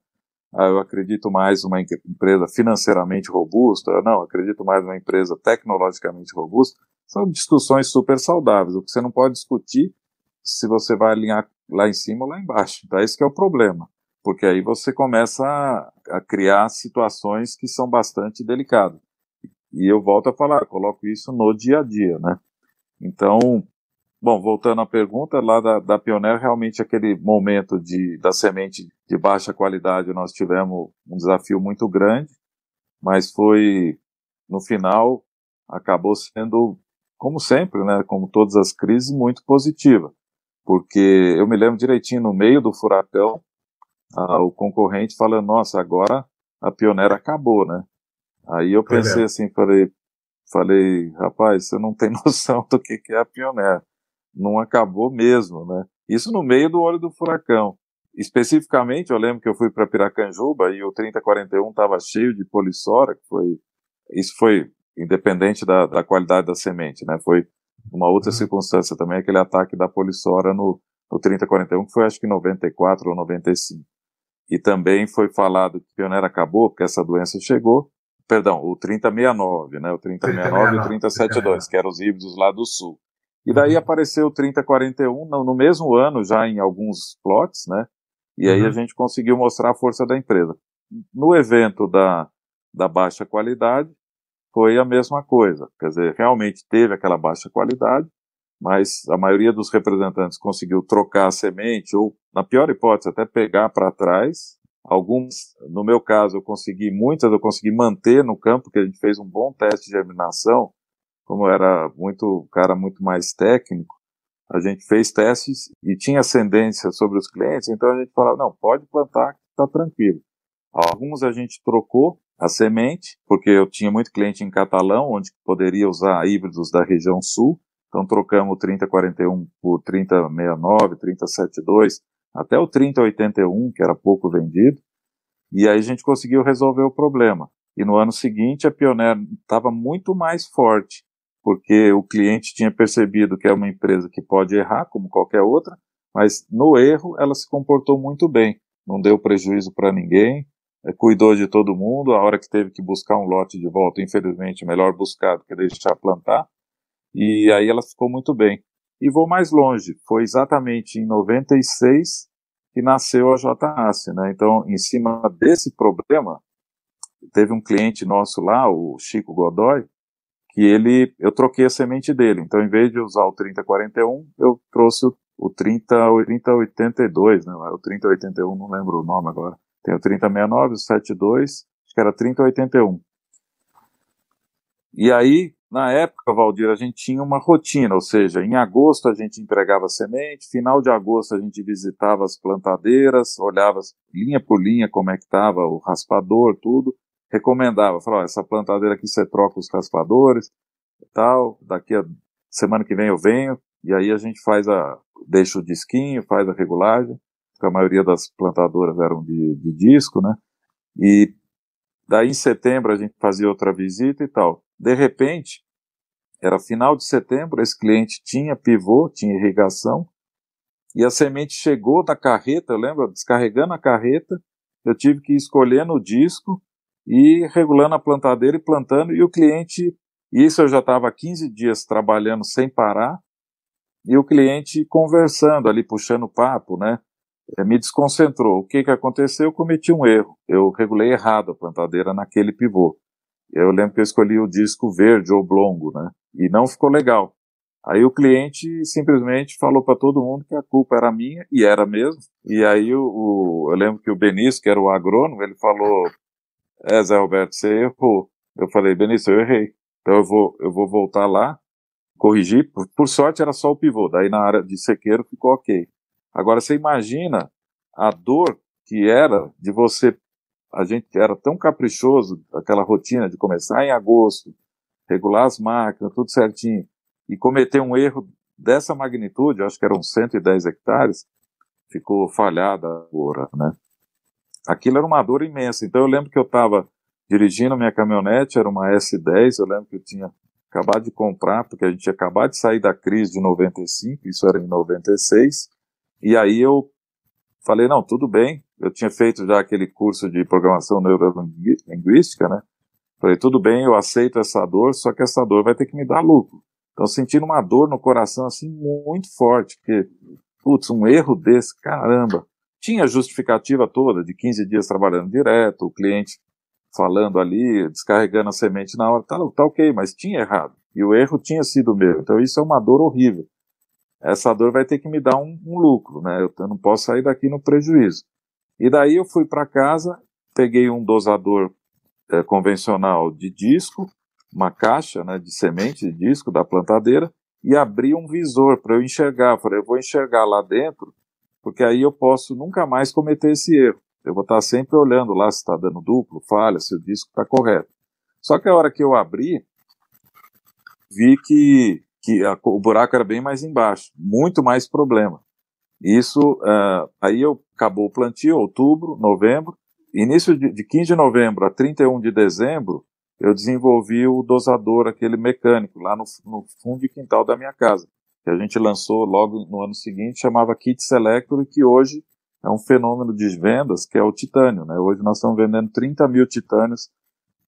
Ah, eu acredito mais uma empresa financeiramente robusta. Não, eu acredito mais uma empresa tecnologicamente robusta. São discussões super saudáveis. O que você não pode discutir se você vai alinhar lá em cima ou lá embaixo. Então, esse é o problema. Porque aí você começa a, a criar situações que são bastante delicadas. E eu volto a falar, coloco isso no dia a dia, né? Então, bom, voltando à pergunta, lá da, da Pioneer, realmente aquele momento de, da semente de baixa qualidade, nós tivemos um desafio muito grande, mas foi, no final, acabou sendo como sempre, né, como todas as crises, muito positiva. Porque eu me lembro direitinho, no meio do furacão, o concorrente falando, nossa, agora a pioneira acabou, né? Aí eu pensei é. assim, falei, falei, rapaz, você não tem noção do que, que é a pioneira. Não acabou mesmo, né? Isso no meio do olho do furacão. Especificamente, eu lembro que eu fui para Piracanjuba e o 3041 estava cheio de polissora, que foi, isso foi independente da, da qualidade da semente, né? Foi uma outra uhum. circunstância também, aquele ataque da polissora no, no 3041, que foi acho que 94 ou 95. E também foi falado que Pioneira acabou, porque essa doença chegou, perdão, o 3069, né? O 3069 e o 3072, que eram os híbridos lá do sul. E daí uhum. apareceu o 3041 no, no mesmo ano, já em alguns plots, né? E aí uhum. a gente conseguiu mostrar a força da empresa. No evento da, da baixa qualidade, foi a mesma coisa. Quer dizer, realmente teve aquela baixa qualidade, mas a maioria dos representantes conseguiu trocar a semente, ou, na pior hipótese, até pegar para trás. Alguns, no meu caso, eu consegui, muitas eu consegui manter no campo, porque a gente fez um bom teste de germinação, como era muito, cara muito mais técnico, a gente fez testes e tinha ascendência sobre os clientes, então a gente falava, não, pode plantar, está tranquilo. Alguns a gente trocou a semente, porque eu tinha muito cliente em Catalão, onde poderia usar híbridos da região sul, então trocamos o 3041 por 3069, 3072, até o 3081, que era pouco vendido, e aí a gente conseguiu resolver o problema. E no ano seguinte a Pioneer estava muito mais forte, porque o cliente tinha percebido que é uma empresa que pode errar, como qualquer outra, mas no erro ela se comportou muito bem, não deu prejuízo para ninguém, é, cuidou de todo mundo, a hora que teve que buscar um lote de volta, infelizmente, melhor buscar do que deixar plantar, e aí ela ficou muito bem. E vou mais longe, foi exatamente em 96 que nasceu a JAC, né? Então, em cima desse problema, teve um cliente nosso lá, o Chico Godoy, que ele, eu troquei a semente dele. Então, em vez de usar o 3041, eu trouxe o, o 30, 3082, né? O 3081, não lembro o nome agora. Tem o 3069, o 72, acho que era 3081. E aí, na época, Valdir, a gente tinha uma rotina, ou seja, em agosto a gente entregava semente, final de agosto a gente visitava as plantadeiras, olhava linha por linha como é que estava o raspador, tudo, recomendava, falava, essa plantadeira aqui você troca os raspadores, tal, daqui a semana que vem eu venho, e aí a gente faz a, deixa o disquinho, faz a regulagem, porque a maioria das plantadoras eram de, de disco, né? E daí em setembro a gente fazia outra visita e tal. De repente, era final de setembro, esse cliente tinha pivô, tinha irrigação, e a semente chegou da carreta, eu lembro, descarregando a carreta, eu tive que escolher no disco e regulando a plantadeira e plantando, e o cliente, isso eu já estava 15 dias trabalhando sem parar, e o cliente conversando ali, puxando papo, né? É, me desconcentrou. O que que aconteceu? Eu cometi um erro. Eu regulei errado a plantadeira naquele pivô. Eu lembro que eu escolhi o disco verde oblongo, né? E não ficou legal. Aí o cliente simplesmente falou para todo mundo que a culpa era minha, e era mesmo. E aí o, o, eu lembro que o Benício, que era o agrônomo, ele falou: É, Zé Roberto, você errou. Eu falei: Benício, eu errei. Então eu vou, eu vou voltar lá, corrigir. Por, por sorte era só o pivô, daí na área de sequeiro ficou ok. Agora você imagina a dor que era de você. A gente era tão caprichoso, aquela rotina de começar em agosto, regular as máquinas, tudo certinho e cometer um erro dessa magnitude, acho que eram 110 hectares, ficou falhada agora, né? Aquilo era uma dor imensa. Então eu lembro que eu estava dirigindo minha caminhonete, era uma S10, eu lembro que eu tinha acabado de comprar, porque a gente tinha acabado de sair da crise de 95, isso era em 96, e aí eu falei, não, tudo bem, eu tinha feito já aquele curso de programação neurolinguística, né? Falei, tudo bem, eu aceito essa dor, só que essa dor vai ter que me dar lucro. Então, sentindo uma dor no coração, assim, muito forte, porque, putz, um erro desse, caramba. Tinha justificativa toda de 15 dias trabalhando direto, o cliente falando ali, descarregando a semente na hora, tá, tá ok, mas tinha errado. E o erro tinha sido meu. Então, isso é uma dor horrível. Essa dor vai ter que me dar um, um lucro, né? Eu, eu não posso sair daqui no prejuízo. E daí eu fui para casa, peguei um dosador é, convencional de disco, uma caixa né, de semente, de disco da plantadeira, e abri um visor para eu enxergar. Falei, eu vou enxergar lá dentro, porque aí eu posso nunca mais cometer esse erro. Eu vou estar sempre olhando lá se está dando duplo, falha, se o disco está correto. Só que a hora que eu abri, vi que, que a, o buraco era bem mais embaixo, muito mais problema. Isso, uh, aí eu acabou o plantio, outubro, novembro, início de, de 15 de novembro a 31 de dezembro, eu desenvolvi o dosador, aquele mecânico, lá no, no fundo de quintal da minha casa, que a gente lançou logo no ano seguinte, chamava Kit Selector, e que hoje é um fenômeno de vendas, que é o titânio. Né? Hoje nós estamos vendendo 30 mil titânios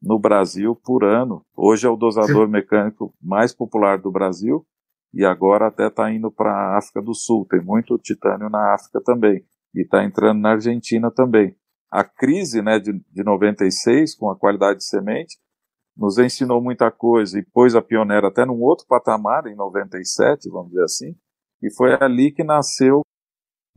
no Brasil por ano. Hoje é o dosador Sim. mecânico mais popular do Brasil, e agora até está indo para a África do Sul. Tem muito titânio na África também, e está entrando na Argentina também. A crise né, de, de 96, com a qualidade de semente, nos ensinou muita coisa e pôs a pioneira até num outro patamar, em 97, vamos dizer assim, e foi ali que nasceu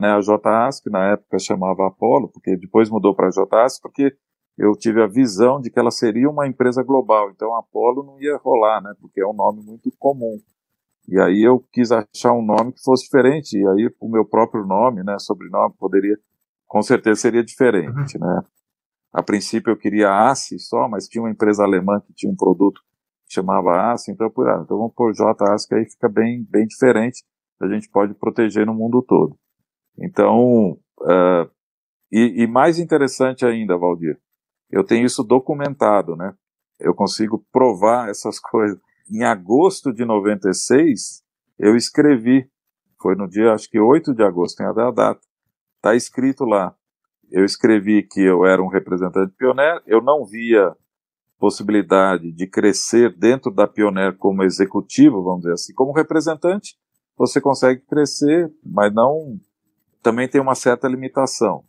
né, a JAS, que na época chamava Apollo, porque depois mudou para a JAS, porque eu tive a visão de que ela seria uma empresa global, então a Apollo não ia rolar, né, porque é um nome muito comum. E aí eu quis achar um nome que fosse diferente, e aí o meu próprio nome, né, sobrenome, poderia, com certeza seria diferente, uhum. né. A princípio eu queria ACE só, mas tinha uma empresa alemã que tinha um produto que chamava ACE, então eu falei, ah, então vamos pôr JACE, que aí fica bem, bem diferente, a gente pode proteger no mundo todo. Então, uh, e, e, mais interessante ainda, Valdir, eu tenho isso documentado, né? Eu consigo provar essas coisas. Em agosto de 96, eu escrevi, foi no dia, acho que 8 de agosto, tem a data, tá escrito lá, eu escrevi que eu era um representante pioneiro, eu não via possibilidade de crescer dentro da Pioneer como executivo, vamos dizer assim, como representante, você consegue crescer, mas não também tem uma certa limitação.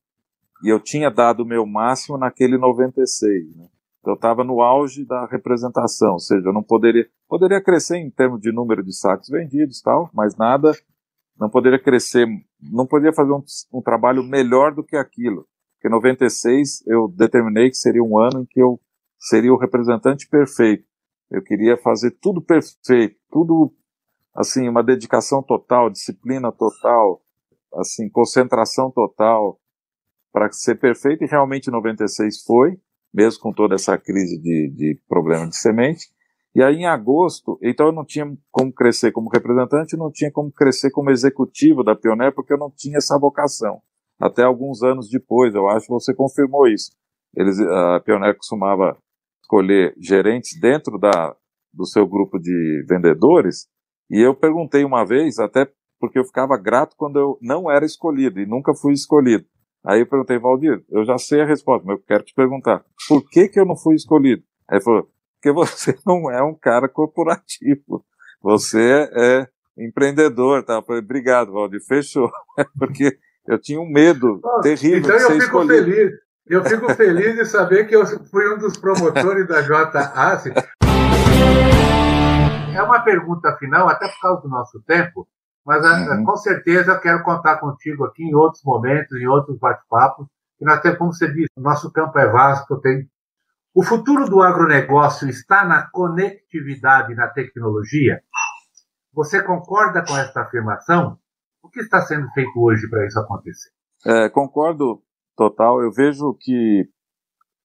E eu tinha dado o meu máximo naquele 96, né? Eu estava no auge da representação, ou seja, eu não poderia poderia crescer em termos de número de sacos vendidos, tal, mas nada, não poderia crescer, não poderia fazer um, um trabalho melhor do que aquilo. Porque 96 eu determinei que seria um ano em que eu seria o representante perfeito. Eu queria fazer tudo perfeito, tudo assim, uma dedicação total, disciplina total, assim, concentração total para ser perfeito e realmente 96 foi, mesmo com toda essa crise de, de problema de semente. E aí em agosto, então eu não tinha como crescer como representante, não tinha como crescer como executivo da Pioneer, porque eu não tinha essa vocação até alguns anos depois, eu acho que você confirmou isso. Eles, a Pioneer costumava escolher gerentes dentro da, do seu grupo de vendedores, e eu perguntei uma vez, até porque eu ficava grato quando eu não era escolhido, e nunca fui escolhido. Aí eu perguntei, Valdir, eu já sei a resposta, mas eu quero te perguntar, por que que eu não fui escolhido? Aí ele falou, porque você não é um cara corporativo, você é empreendedor, tá? Falei, obrigado, Valdir, fechou. Porque eu tinha um medo terrível então de ser eu fico escolhido. feliz. Eu fico feliz de saber que eu fui um dos promotores da JAS. É uma pergunta final, até por causa do nosso tempo, mas uhum. com certeza eu quero contar contigo aqui em outros momentos, em outros bate-papos. E nós temos, como você disse, nosso campo é vasto, tem. O futuro do agronegócio está na conectividade, na tecnologia? Você concorda com essa afirmação? O que está sendo feito hoje para isso acontecer? É, concordo total. Eu vejo que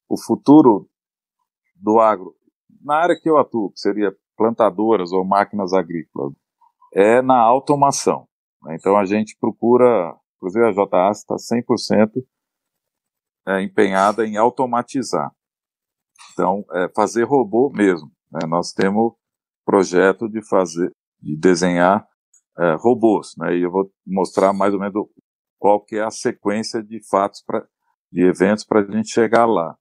o futuro do agro, na área que eu atuo, que seria plantadoras ou máquinas agrícolas, é na automação. Né? Então a gente procura, inclusive a JA está 100% é, empenhada em automatizar. Então, é fazer robô mesmo. Né? Nós temos projeto de fazer, de desenhar é, robôs, né? E eu vou mostrar mais ou menos qual que é a sequência de fatos para de eventos para a gente chegar lá.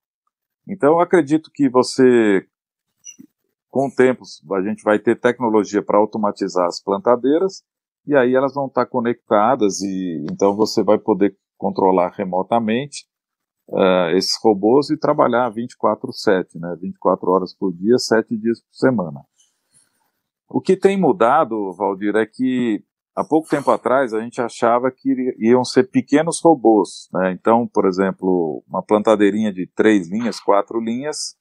Então, eu acredito que você, com o tempo, a gente vai ter tecnologia para automatizar as plantadeiras e aí elas vão estar conectadas e então você vai poder controlar remotamente uh, esses robôs e trabalhar 24/7, né? 24 horas por dia, 7 dias por semana. O que tem mudado, Valdir, é que há pouco tempo atrás a gente achava que iam ser pequenos robôs, né? Então, por exemplo, uma plantadeirinha de três linhas, quatro linhas,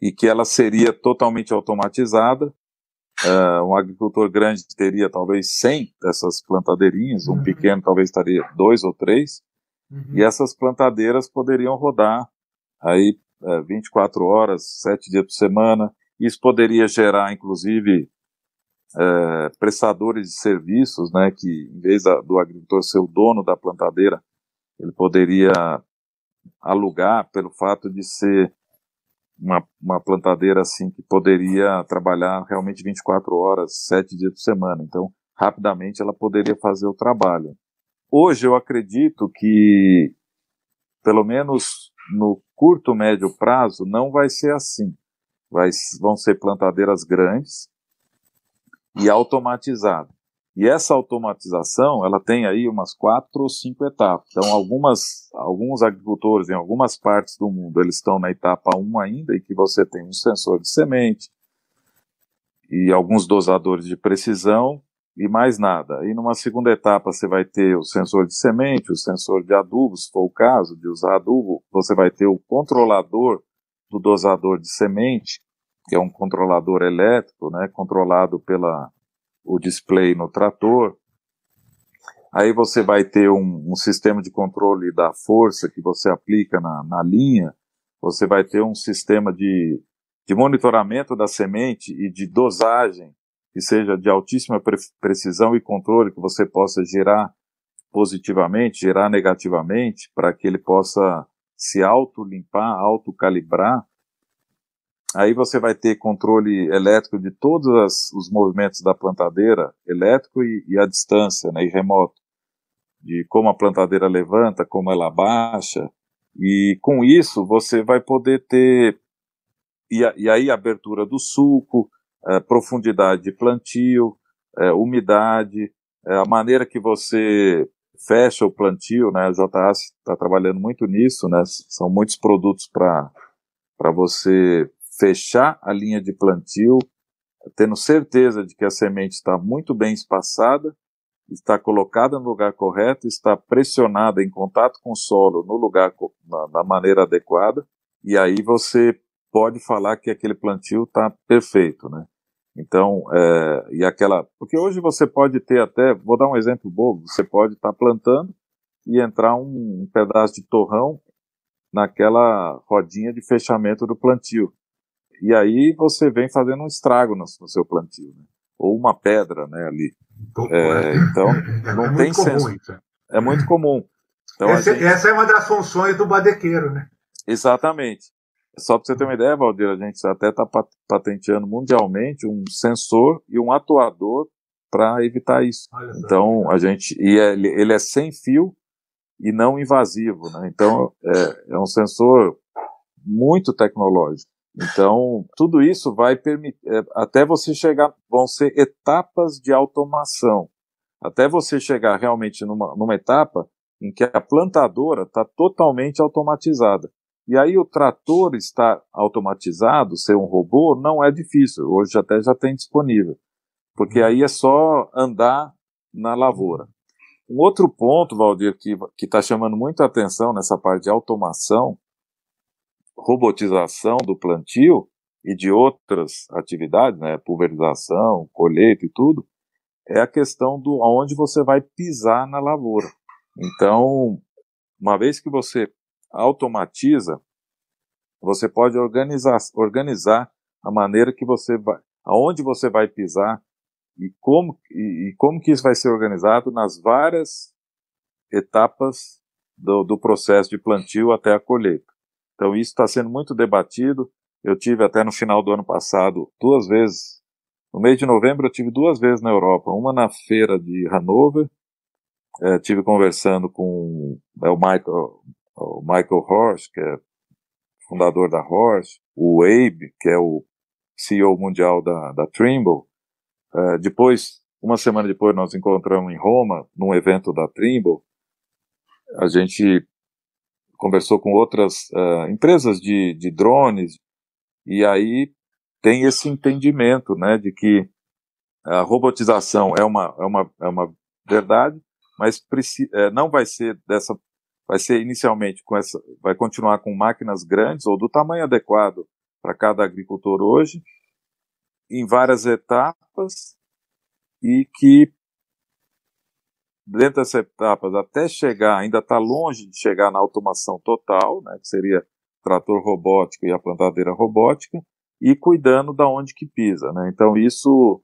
e que ela seria totalmente automatizada. Uh, um agricultor grande teria talvez 100 dessas plantadeirinhas, um uhum. pequeno talvez estaria dois ou três, uhum. e essas plantadeiras poderiam rodar aí uh, é, 24 horas, sete dias por semana. Isso poderia gerar, inclusive, é, prestadores de serviços, né, que em vez da, do agricultor ser o dono da plantadeira, ele poderia alugar pelo fato de ser uma, uma plantadeira assim que poderia trabalhar realmente 24 horas, 7 dias por semana. Então, rapidamente ela poderia fazer o trabalho. Hoje eu acredito que, pelo menos no curto, médio prazo, não vai ser assim. Vai, vão ser plantadeiras grandes, e automatizada. E essa automatização, ela tem aí umas quatro ou cinco etapas. Então, algumas, alguns agricultores em algumas partes do mundo, eles estão na etapa 1 ainda, em que você tem um sensor de semente e alguns dosadores de precisão e mais nada. E numa segunda etapa você vai ter o sensor de semente, o sensor de adubo, se for o caso de usar adubo, você vai ter o controlador do dosador de semente que é um controlador elétrico, né, controlado pela o display no trator. Aí você vai ter um, um sistema de controle da força que você aplica na, na linha. Você vai ter um sistema de, de monitoramento da semente e de dosagem que seja de altíssima pre precisão e controle que você possa gerar positivamente, gerar negativamente, para que ele possa se auto-limpar, auto-calibrar Aí você vai ter controle elétrico de todos as, os movimentos da plantadeira, elétrico e, e à distância, né, e remoto, de como a plantadeira levanta, como ela baixa, e com isso você vai poder ter, e, e aí abertura do suco, é, profundidade de plantio, é, umidade, é, a maneira que você fecha o plantio, né, a JAS está trabalhando muito nisso, né, são muitos produtos para você fechar a linha de plantio, tendo certeza de que a semente está muito bem espaçada, está colocada no lugar correto, está pressionada em contato com o solo no lugar na, na maneira adequada, e aí você pode falar que aquele plantio está perfeito, né? Então, é, e aquela, porque hoje você pode ter até, vou dar um exemplo bobo, você pode estar tá plantando e entrar um, um pedaço de torrão naquela rodinha de fechamento do plantio. E aí você vem fazendo um estrago no, no seu plantio, né? ou uma pedra, né, ali. É, então, é não é tem senso. Isso. É muito comum. Então, essa, gente... essa, é uma das funções do badequeiro, né? Exatamente. Só para você ter uma ideia, Valdir, a gente até está patenteando mundialmente um sensor e um atuador para evitar isso. Então, a gente. E é, ele é sem fio e não invasivo, né? Então, é, é um sensor muito tecnológico. Então, tudo isso vai permitir, é, até você chegar, vão ser etapas de automação, até você chegar realmente numa, numa etapa em que a plantadora está totalmente automatizada. E aí o trator estar automatizado, ser um robô, não é difícil. Hoje até já tem disponível. Porque aí é só andar na lavoura. Um outro ponto, Valdir, que está chamando muita atenção nessa parte de automação, robotização do plantio e de outras atividades, né, pulverização, colheita e tudo, é a questão do aonde você vai pisar na lavoura. Então, uma vez que você automatiza, você pode organizar, organizar a maneira que você vai, aonde você vai pisar e como, e, e como que isso vai ser organizado nas várias etapas do, do processo de plantio até a colheita. Então isso está sendo muito debatido. Eu tive até no final do ano passado duas vezes. No mês de novembro eu tive duas vezes na Europa, uma na feira de Hanover. É, tive conversando com é, o Michael, o Michael Horst, que é fundador da Horst, o Abe, que é o CEO mundial da, da Trimble. É, depois, uma semana depois, nós encontramos em Roma, num evento da Trimble. A gente conversou com outras uh, empresas de, de drones, e aí tem esse entendimento, né, de que a robotização é uma, é uma, é uma verdade, mas é, não vai ser dessa, vai ser inicialmente com essa, vai continuar com máquinas grandes ou do tamanho adequado para cada agricultor hoje, em várias etapas, e que dentro dessas etapas, até chegar, ainda está longe de chegar na automação total, né, que seria trator robótico e a plantadeira robótica, e cuidando da onde que pisa, né? Então isso,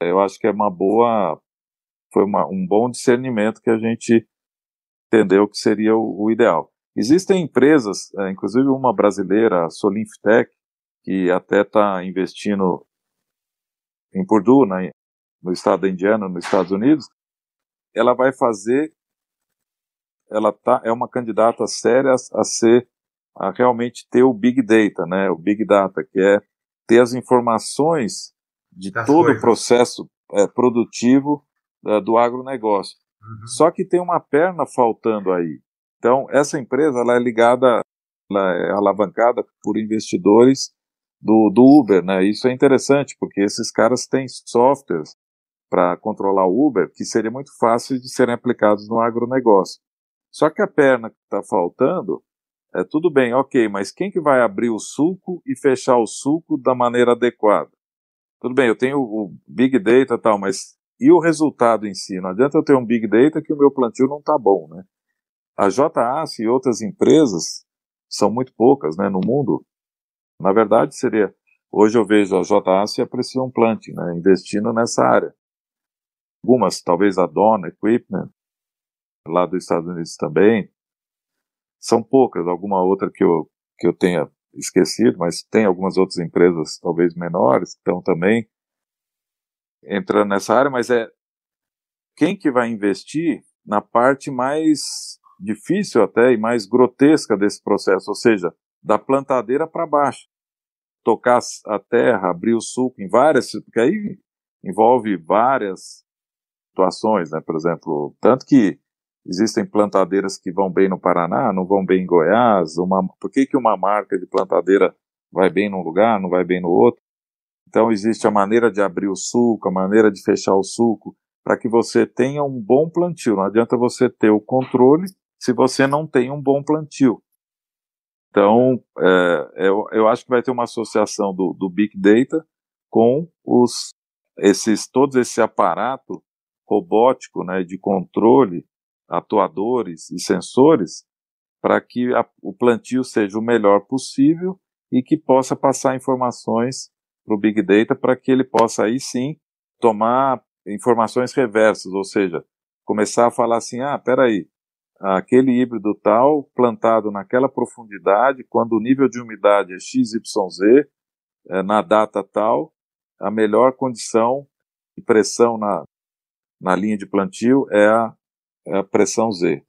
eu acho que é uma boa, foi uma, um bom discernimento que a gente entendeu que seria o, o ideal. Existem empresas, é, inclusive uma brasileira, a Solinftech, que até está investindo em Purdue, né, no estado da Indiana, nos Estados Unidos, ela vai fazer, ela tá, é uma candidata séria a, a ser, a realmente ter o Big Data, né, o Big Data, que é ter as informações de das todo coisas. o processo é, produtivo é, do agronegócio. Uhum. Só que tem uma perna faltando aí. Então, essa empresa ela é ligada, ela é alavancada por investidores do, do Uber, né? Isso é interessante, porque esses caras têm softwares para controlar o Uber que seria muito fácil de serem aplicados no agronegócio. Só que a perna que está faltando é tudo bem, ok, mas quem que vai abrir o suco e fechar o suco da maneira adequada? Tudo bem, eu tenho o Big Data e tal, mas e o resultado em si? Não adianta eu ter um Big Data que o meu plantio não está bom, né? A JAS e outras empresas são muito poucas, né, no mundo. Na verdade, seria hoje eu vejo a JAS e a Precision Planting, né, investindo nessa área algumas, talvez a Donna Equipment, lá dos Estados Unidos também. São poucas, alguma outra que eu, que eu tenha esquecido, mas tem algumas outras empresas, talvez menores, que estão também entrando nessa área, mas é quem que vai investir na parte mais difícil até e mais grotesca desse processo, ou seja, da plantadeira para baixo. Tocar a terra, abrir o suco em várias, porque aí envolve várias situações, né? Por exemplo, tanto que existem plantadeiras que vão bem no Paraná, não vão bem em Goiás. Uma, por que, que uma marca de plantadeira vai bem num lugar, não vai bem no outro? Então existe a maneira de abrir o suco, a maneira de fechar o suco, para que você tenha um bom plantio. Não adianta você ter o controle se você não tem um bom plantio. Então, é, eu, eu acho que vai ter uma associação do, do Big Data com os, esses, todos esse aparato robótico, né, de controle, atuadores e sensores, para que a, o plantio seja o melhor possível e que possa passar informações para o Big Data para que ele possa aí sim tomar informações reversas, ou seja, começar a falar assim, ah, peraí, aquele híbrido tal, plantado naquela profundidade, quando o nível de umidade é XYZ, é, na data tal, a melhor condição de pressão na, na linha de plantio é a, é a pressão Z.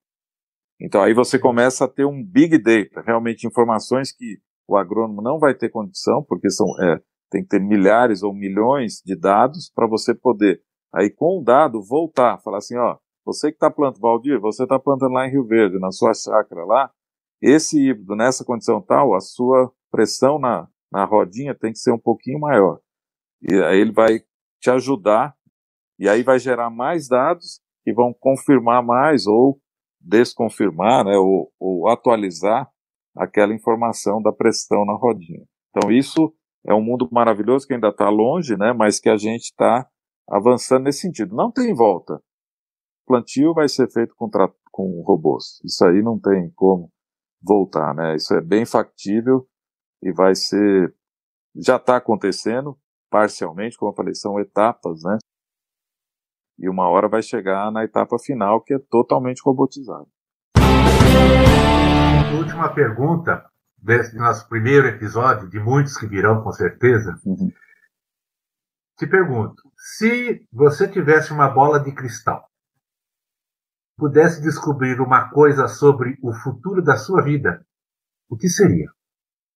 Então aí você começa a ter um big data, realmente informações que o agrônomo não vai ter condição, porque são, é, tem que ter milhares ou milhões de dados para você poder, aí com o dado, voltar, falar assim, ó, você que está plantando, Valdir, você está plantando lá em Rio Verde, na sua chácara lá, esse híbrido, nessa condição tal, a sua pressão na, na rodinha tem que ser um pouquinho maior. E aí ele vai te ajudar, e aí vai gerar mais dados que vão confirmar mais ou desconfirmar, né, ou, ou atualizar aquela informação da pressão na rodinha. Então isso é um mundo maravilhoso que ainda está longe, né, mas que a gente está avançando nesse sentido. Não tem volta plantio vai ser feito com, com robôs. Isso aí não tem como voltar, né? Isso é bem factível e vai ser. Já está acontecendo, parcialmente, como eu falei, são etapas, né? E uma hora vai chegar na etapa final, que é totalmente robotizado. Última pergunta desse nosso primeiro episódio, de muitos que virão com certeza. Uhum. Te pergunto: se você tivesse uma bola de cristal, pudesse descobrir uma coisa sobre o futuro da sua vida, o que seria?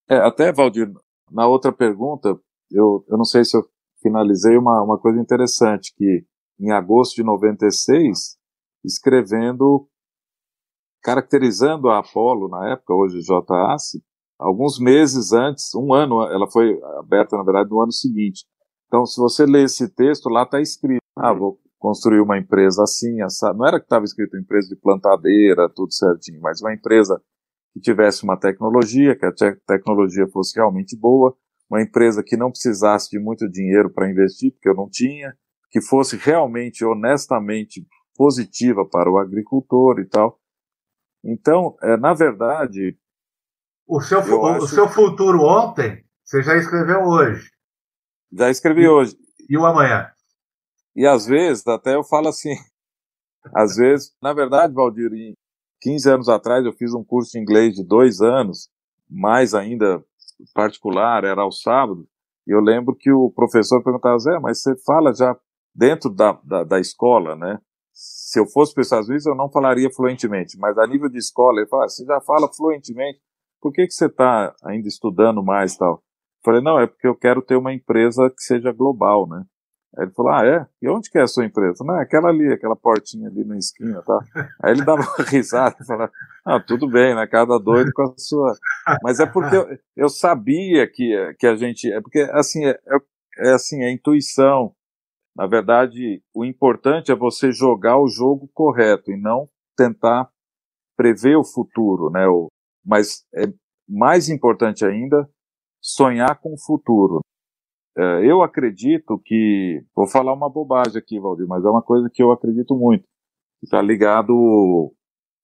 É, até, Valdir, na outra pergunta, eu, eu não sei se eu finalizei uma, uma coisa interessante, que em agosto de 96, escrevendo, caracterizando a Apollo, na época, hoje JAC, alguns meses antes, um ano, ela foi aberta, na verdade, no ano seguinte. Então, se você ler esse texto, lá está escrito, ah, vou construir uma empresa assim, essa, não era que estava escrito empresa de plantadeira, tudo certinho, mas uma empresa que tivesse uma tecnologia, que a te tecnologia fosse realmente boa, uma empresa que não precisasse de muito dinheiro para investir, porque eu não tinha, que fosse realmente, honestamente positiva para o agricultor e tal. Então, é, na verdade. O seu, o, o seu futuro ontem, você já escreveu hoje. Já escrevi e, hoje. E o amanhã? E às vezes, até eu falo assim, às vezes, na verdade, Valdir, 15 anos atrás eu fiz um curso de inglês de dois anos, mais ainda particular, era ao sábado, e eu lembro que o professor perguntava, Zé, mas você fala já dentro da, da, da escola, né? Se eu fosse para os Estados Unidos, eu não falaria fluentemente, mas a nível de escola, ele fala, você já fala fluentemente, por que, que você está ainda estudando mais tal? Eu falei, não, é porque eu quero ter uma empresa que seja global, né? Aí ele falou, ah, é? E onde que é a sua empresa? Não, é aquela ali, aquela portinha ali na esquina, tá? Aí ele dava uma risada e falava, ah, tudo bem, né? Cada doido com a sua... Mas é porque eu, eu sabia que, que a gente... É porque, assim, é, é, é assim, é intuição. Na verdade, o importante é você jogar o jogo correto e não tentar prever o futuro, né? Mas é mais importante ainda sonhar com o futuro. É, eu acredito que, vou falar uma bobagem aqui, Valdir, mas é uma coisa que eu acredito muito, está ligado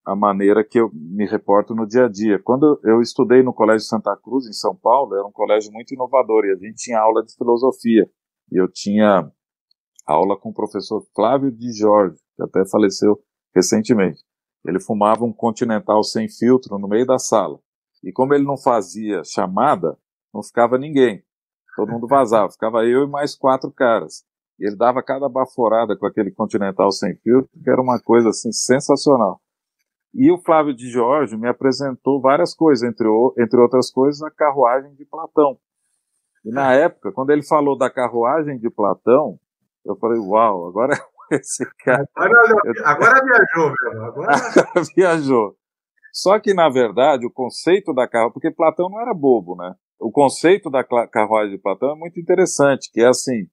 à maneira que eu me reporto no dia a dia. Quando eu estudei no Colégio Santa Cruz, em São Paulo, era um colégio muito inovador e a gente tinha aula de filosofia. E eu tinha aula com o professor Flávio de Jorge, que até faleceu recentemente. Ele fumava um Continental sem filtro no meio da sala. E como ele não fazia chamada, não ficava ninguém todo mundo vazava. Ficava eu e mais quatro caras. E ele dava cada baforada com aquele Continental sem filtro, que era uma coisa assim sensacional. E o Flávio de Jorge me apresentou várias coisas, entre, entre outras coisas, a carruagem de Platão. E na época, quando ele falou da carruagem de Platão, eu falei, uau, agora esse cara. Agora, agora viajou, meu. Agora... viajou. Só que, na verdade, o conceito da carruagem, porque Platão não era bobo, né? o conceito da carruagem de Platão é muito interessante, que é assim,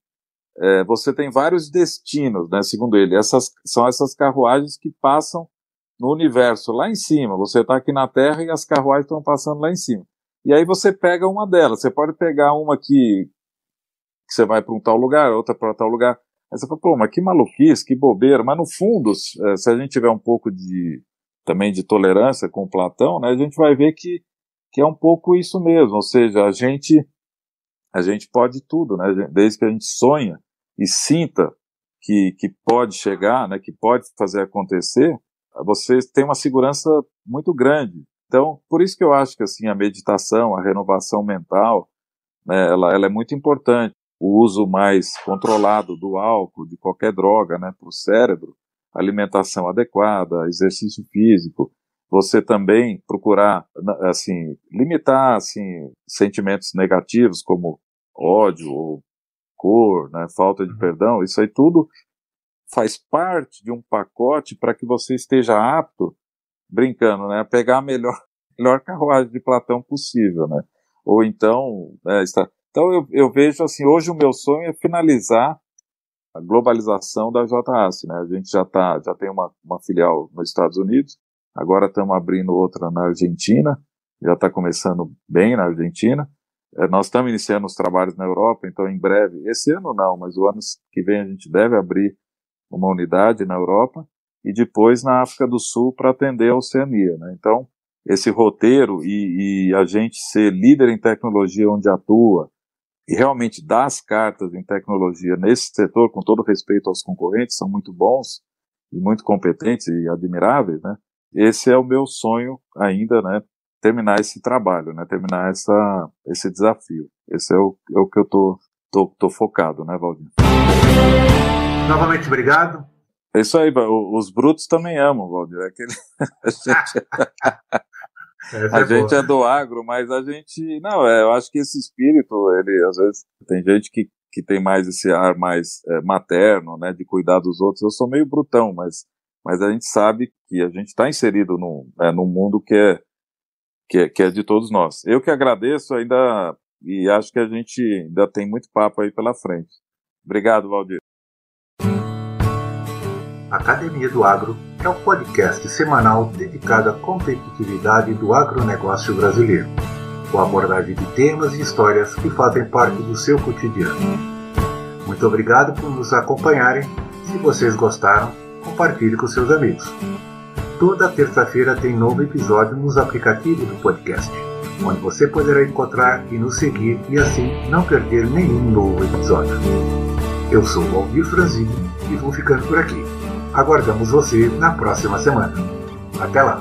é, você tem vários destinos, né, segundo ele. Essas são essas carruagens que passam no universo lá em cima. Você está aqui na Terra e as carruagens estão passando lá em cima. E aí você pega uma delas. Você pode pegar uma que, que você vai para um tal lugar, outra para tal lugar. Aí você fala, pô, mas que maluquice, que bobeira. Mas no fundo, é, se a gente tiver um pouco de também de tolerância com Platão, né, a gente vai ver que que é um pouco isso mesmo, ou seja, a gente a gente pode tudo, né? Desde que a gente sonha e sinta que, que pode chegar, né? Que pode fazer acontecer, você tem uma segurança muito grande. Então, por isso que eu acho que assim a meditação, a renovação mental, né? Ela, ela é muito importante. O uso mais controlado do álcool, de qualquer droga, né? Para o cérebro, alimentação adequada, exercício físico, você também procurar assim limitar assim sentimentos negativos como ódio ou cor, né, falta de uhum. perdão, isso aí tudo faz parte de um pacote para que você esteja apto, brincando, né, a pegar a melhor, melhor carruagem de Platão possível, né? Ou então, né, está... então eu, eu vejo assim, hoje o meu sonho é finalizar a globalização da JAS, né? A gente já tá, já tem uma, uma filial nos Estados Unidos, Agora estamos abrindo outra na Argentina, já está começando bem na Argentina. É, nós estamos iniciando os trabalhos na Europa, então em breve, esse ano não, mas o ano que vem a gente deve abrir uma unidade na Europa e depois na África do Sul para atender a Oceania. Né? Então, esse roteiro e, e, a gente ser líder em tecnologia onde atua e realmente dar as cartas em tecnologia nesse setor, com todo respeito aos concorrentes, são muito bons e muito competentes e admiráveis, né? esse é o meu sonho ainda, né? Terminar esse trabalho, né? Terminar essa, esse desafio. Esse é o, é o que eu tô, tô, tô focado, né, Valdir? Novamente, obrigado. É isso aí, os brutos também amam, Valdir. É aquele... a gente, a é gente é do agro, mas a gente. Não, é, eu acho que esse espírito, ele, às vezes, tem gente que, que tem mais esse ar mais é, materno, né, de cuidar dos outros. Eu sou meio brutão, mas mas a gente sabe que a gente está inserido num, né, num mundo que é, que é, que é de todos nós. Eu que agradeço ainda e acho que a gente ainda tem muito papo aí pela frente. Obrigado, Valdir. Academia do Agro é um podcast semanal dedicado à competitividade do agronegócio brasileiro, com abordagem de temas e histórias que fazem parte do seu cotidiano. Muito obrigado por nos acompanharem. Se vocês gostaram, compartilhe com seus amigos. Toda terça-feira tem novo episódio nos aplicativos do podcast, onde você poderá encontrar e nos seguir e assim não perder nenhum novo episódio. Eu sou o Alvir Franzini e vou ficando por aqui. Aguardamos você na próxima semana. Até lá!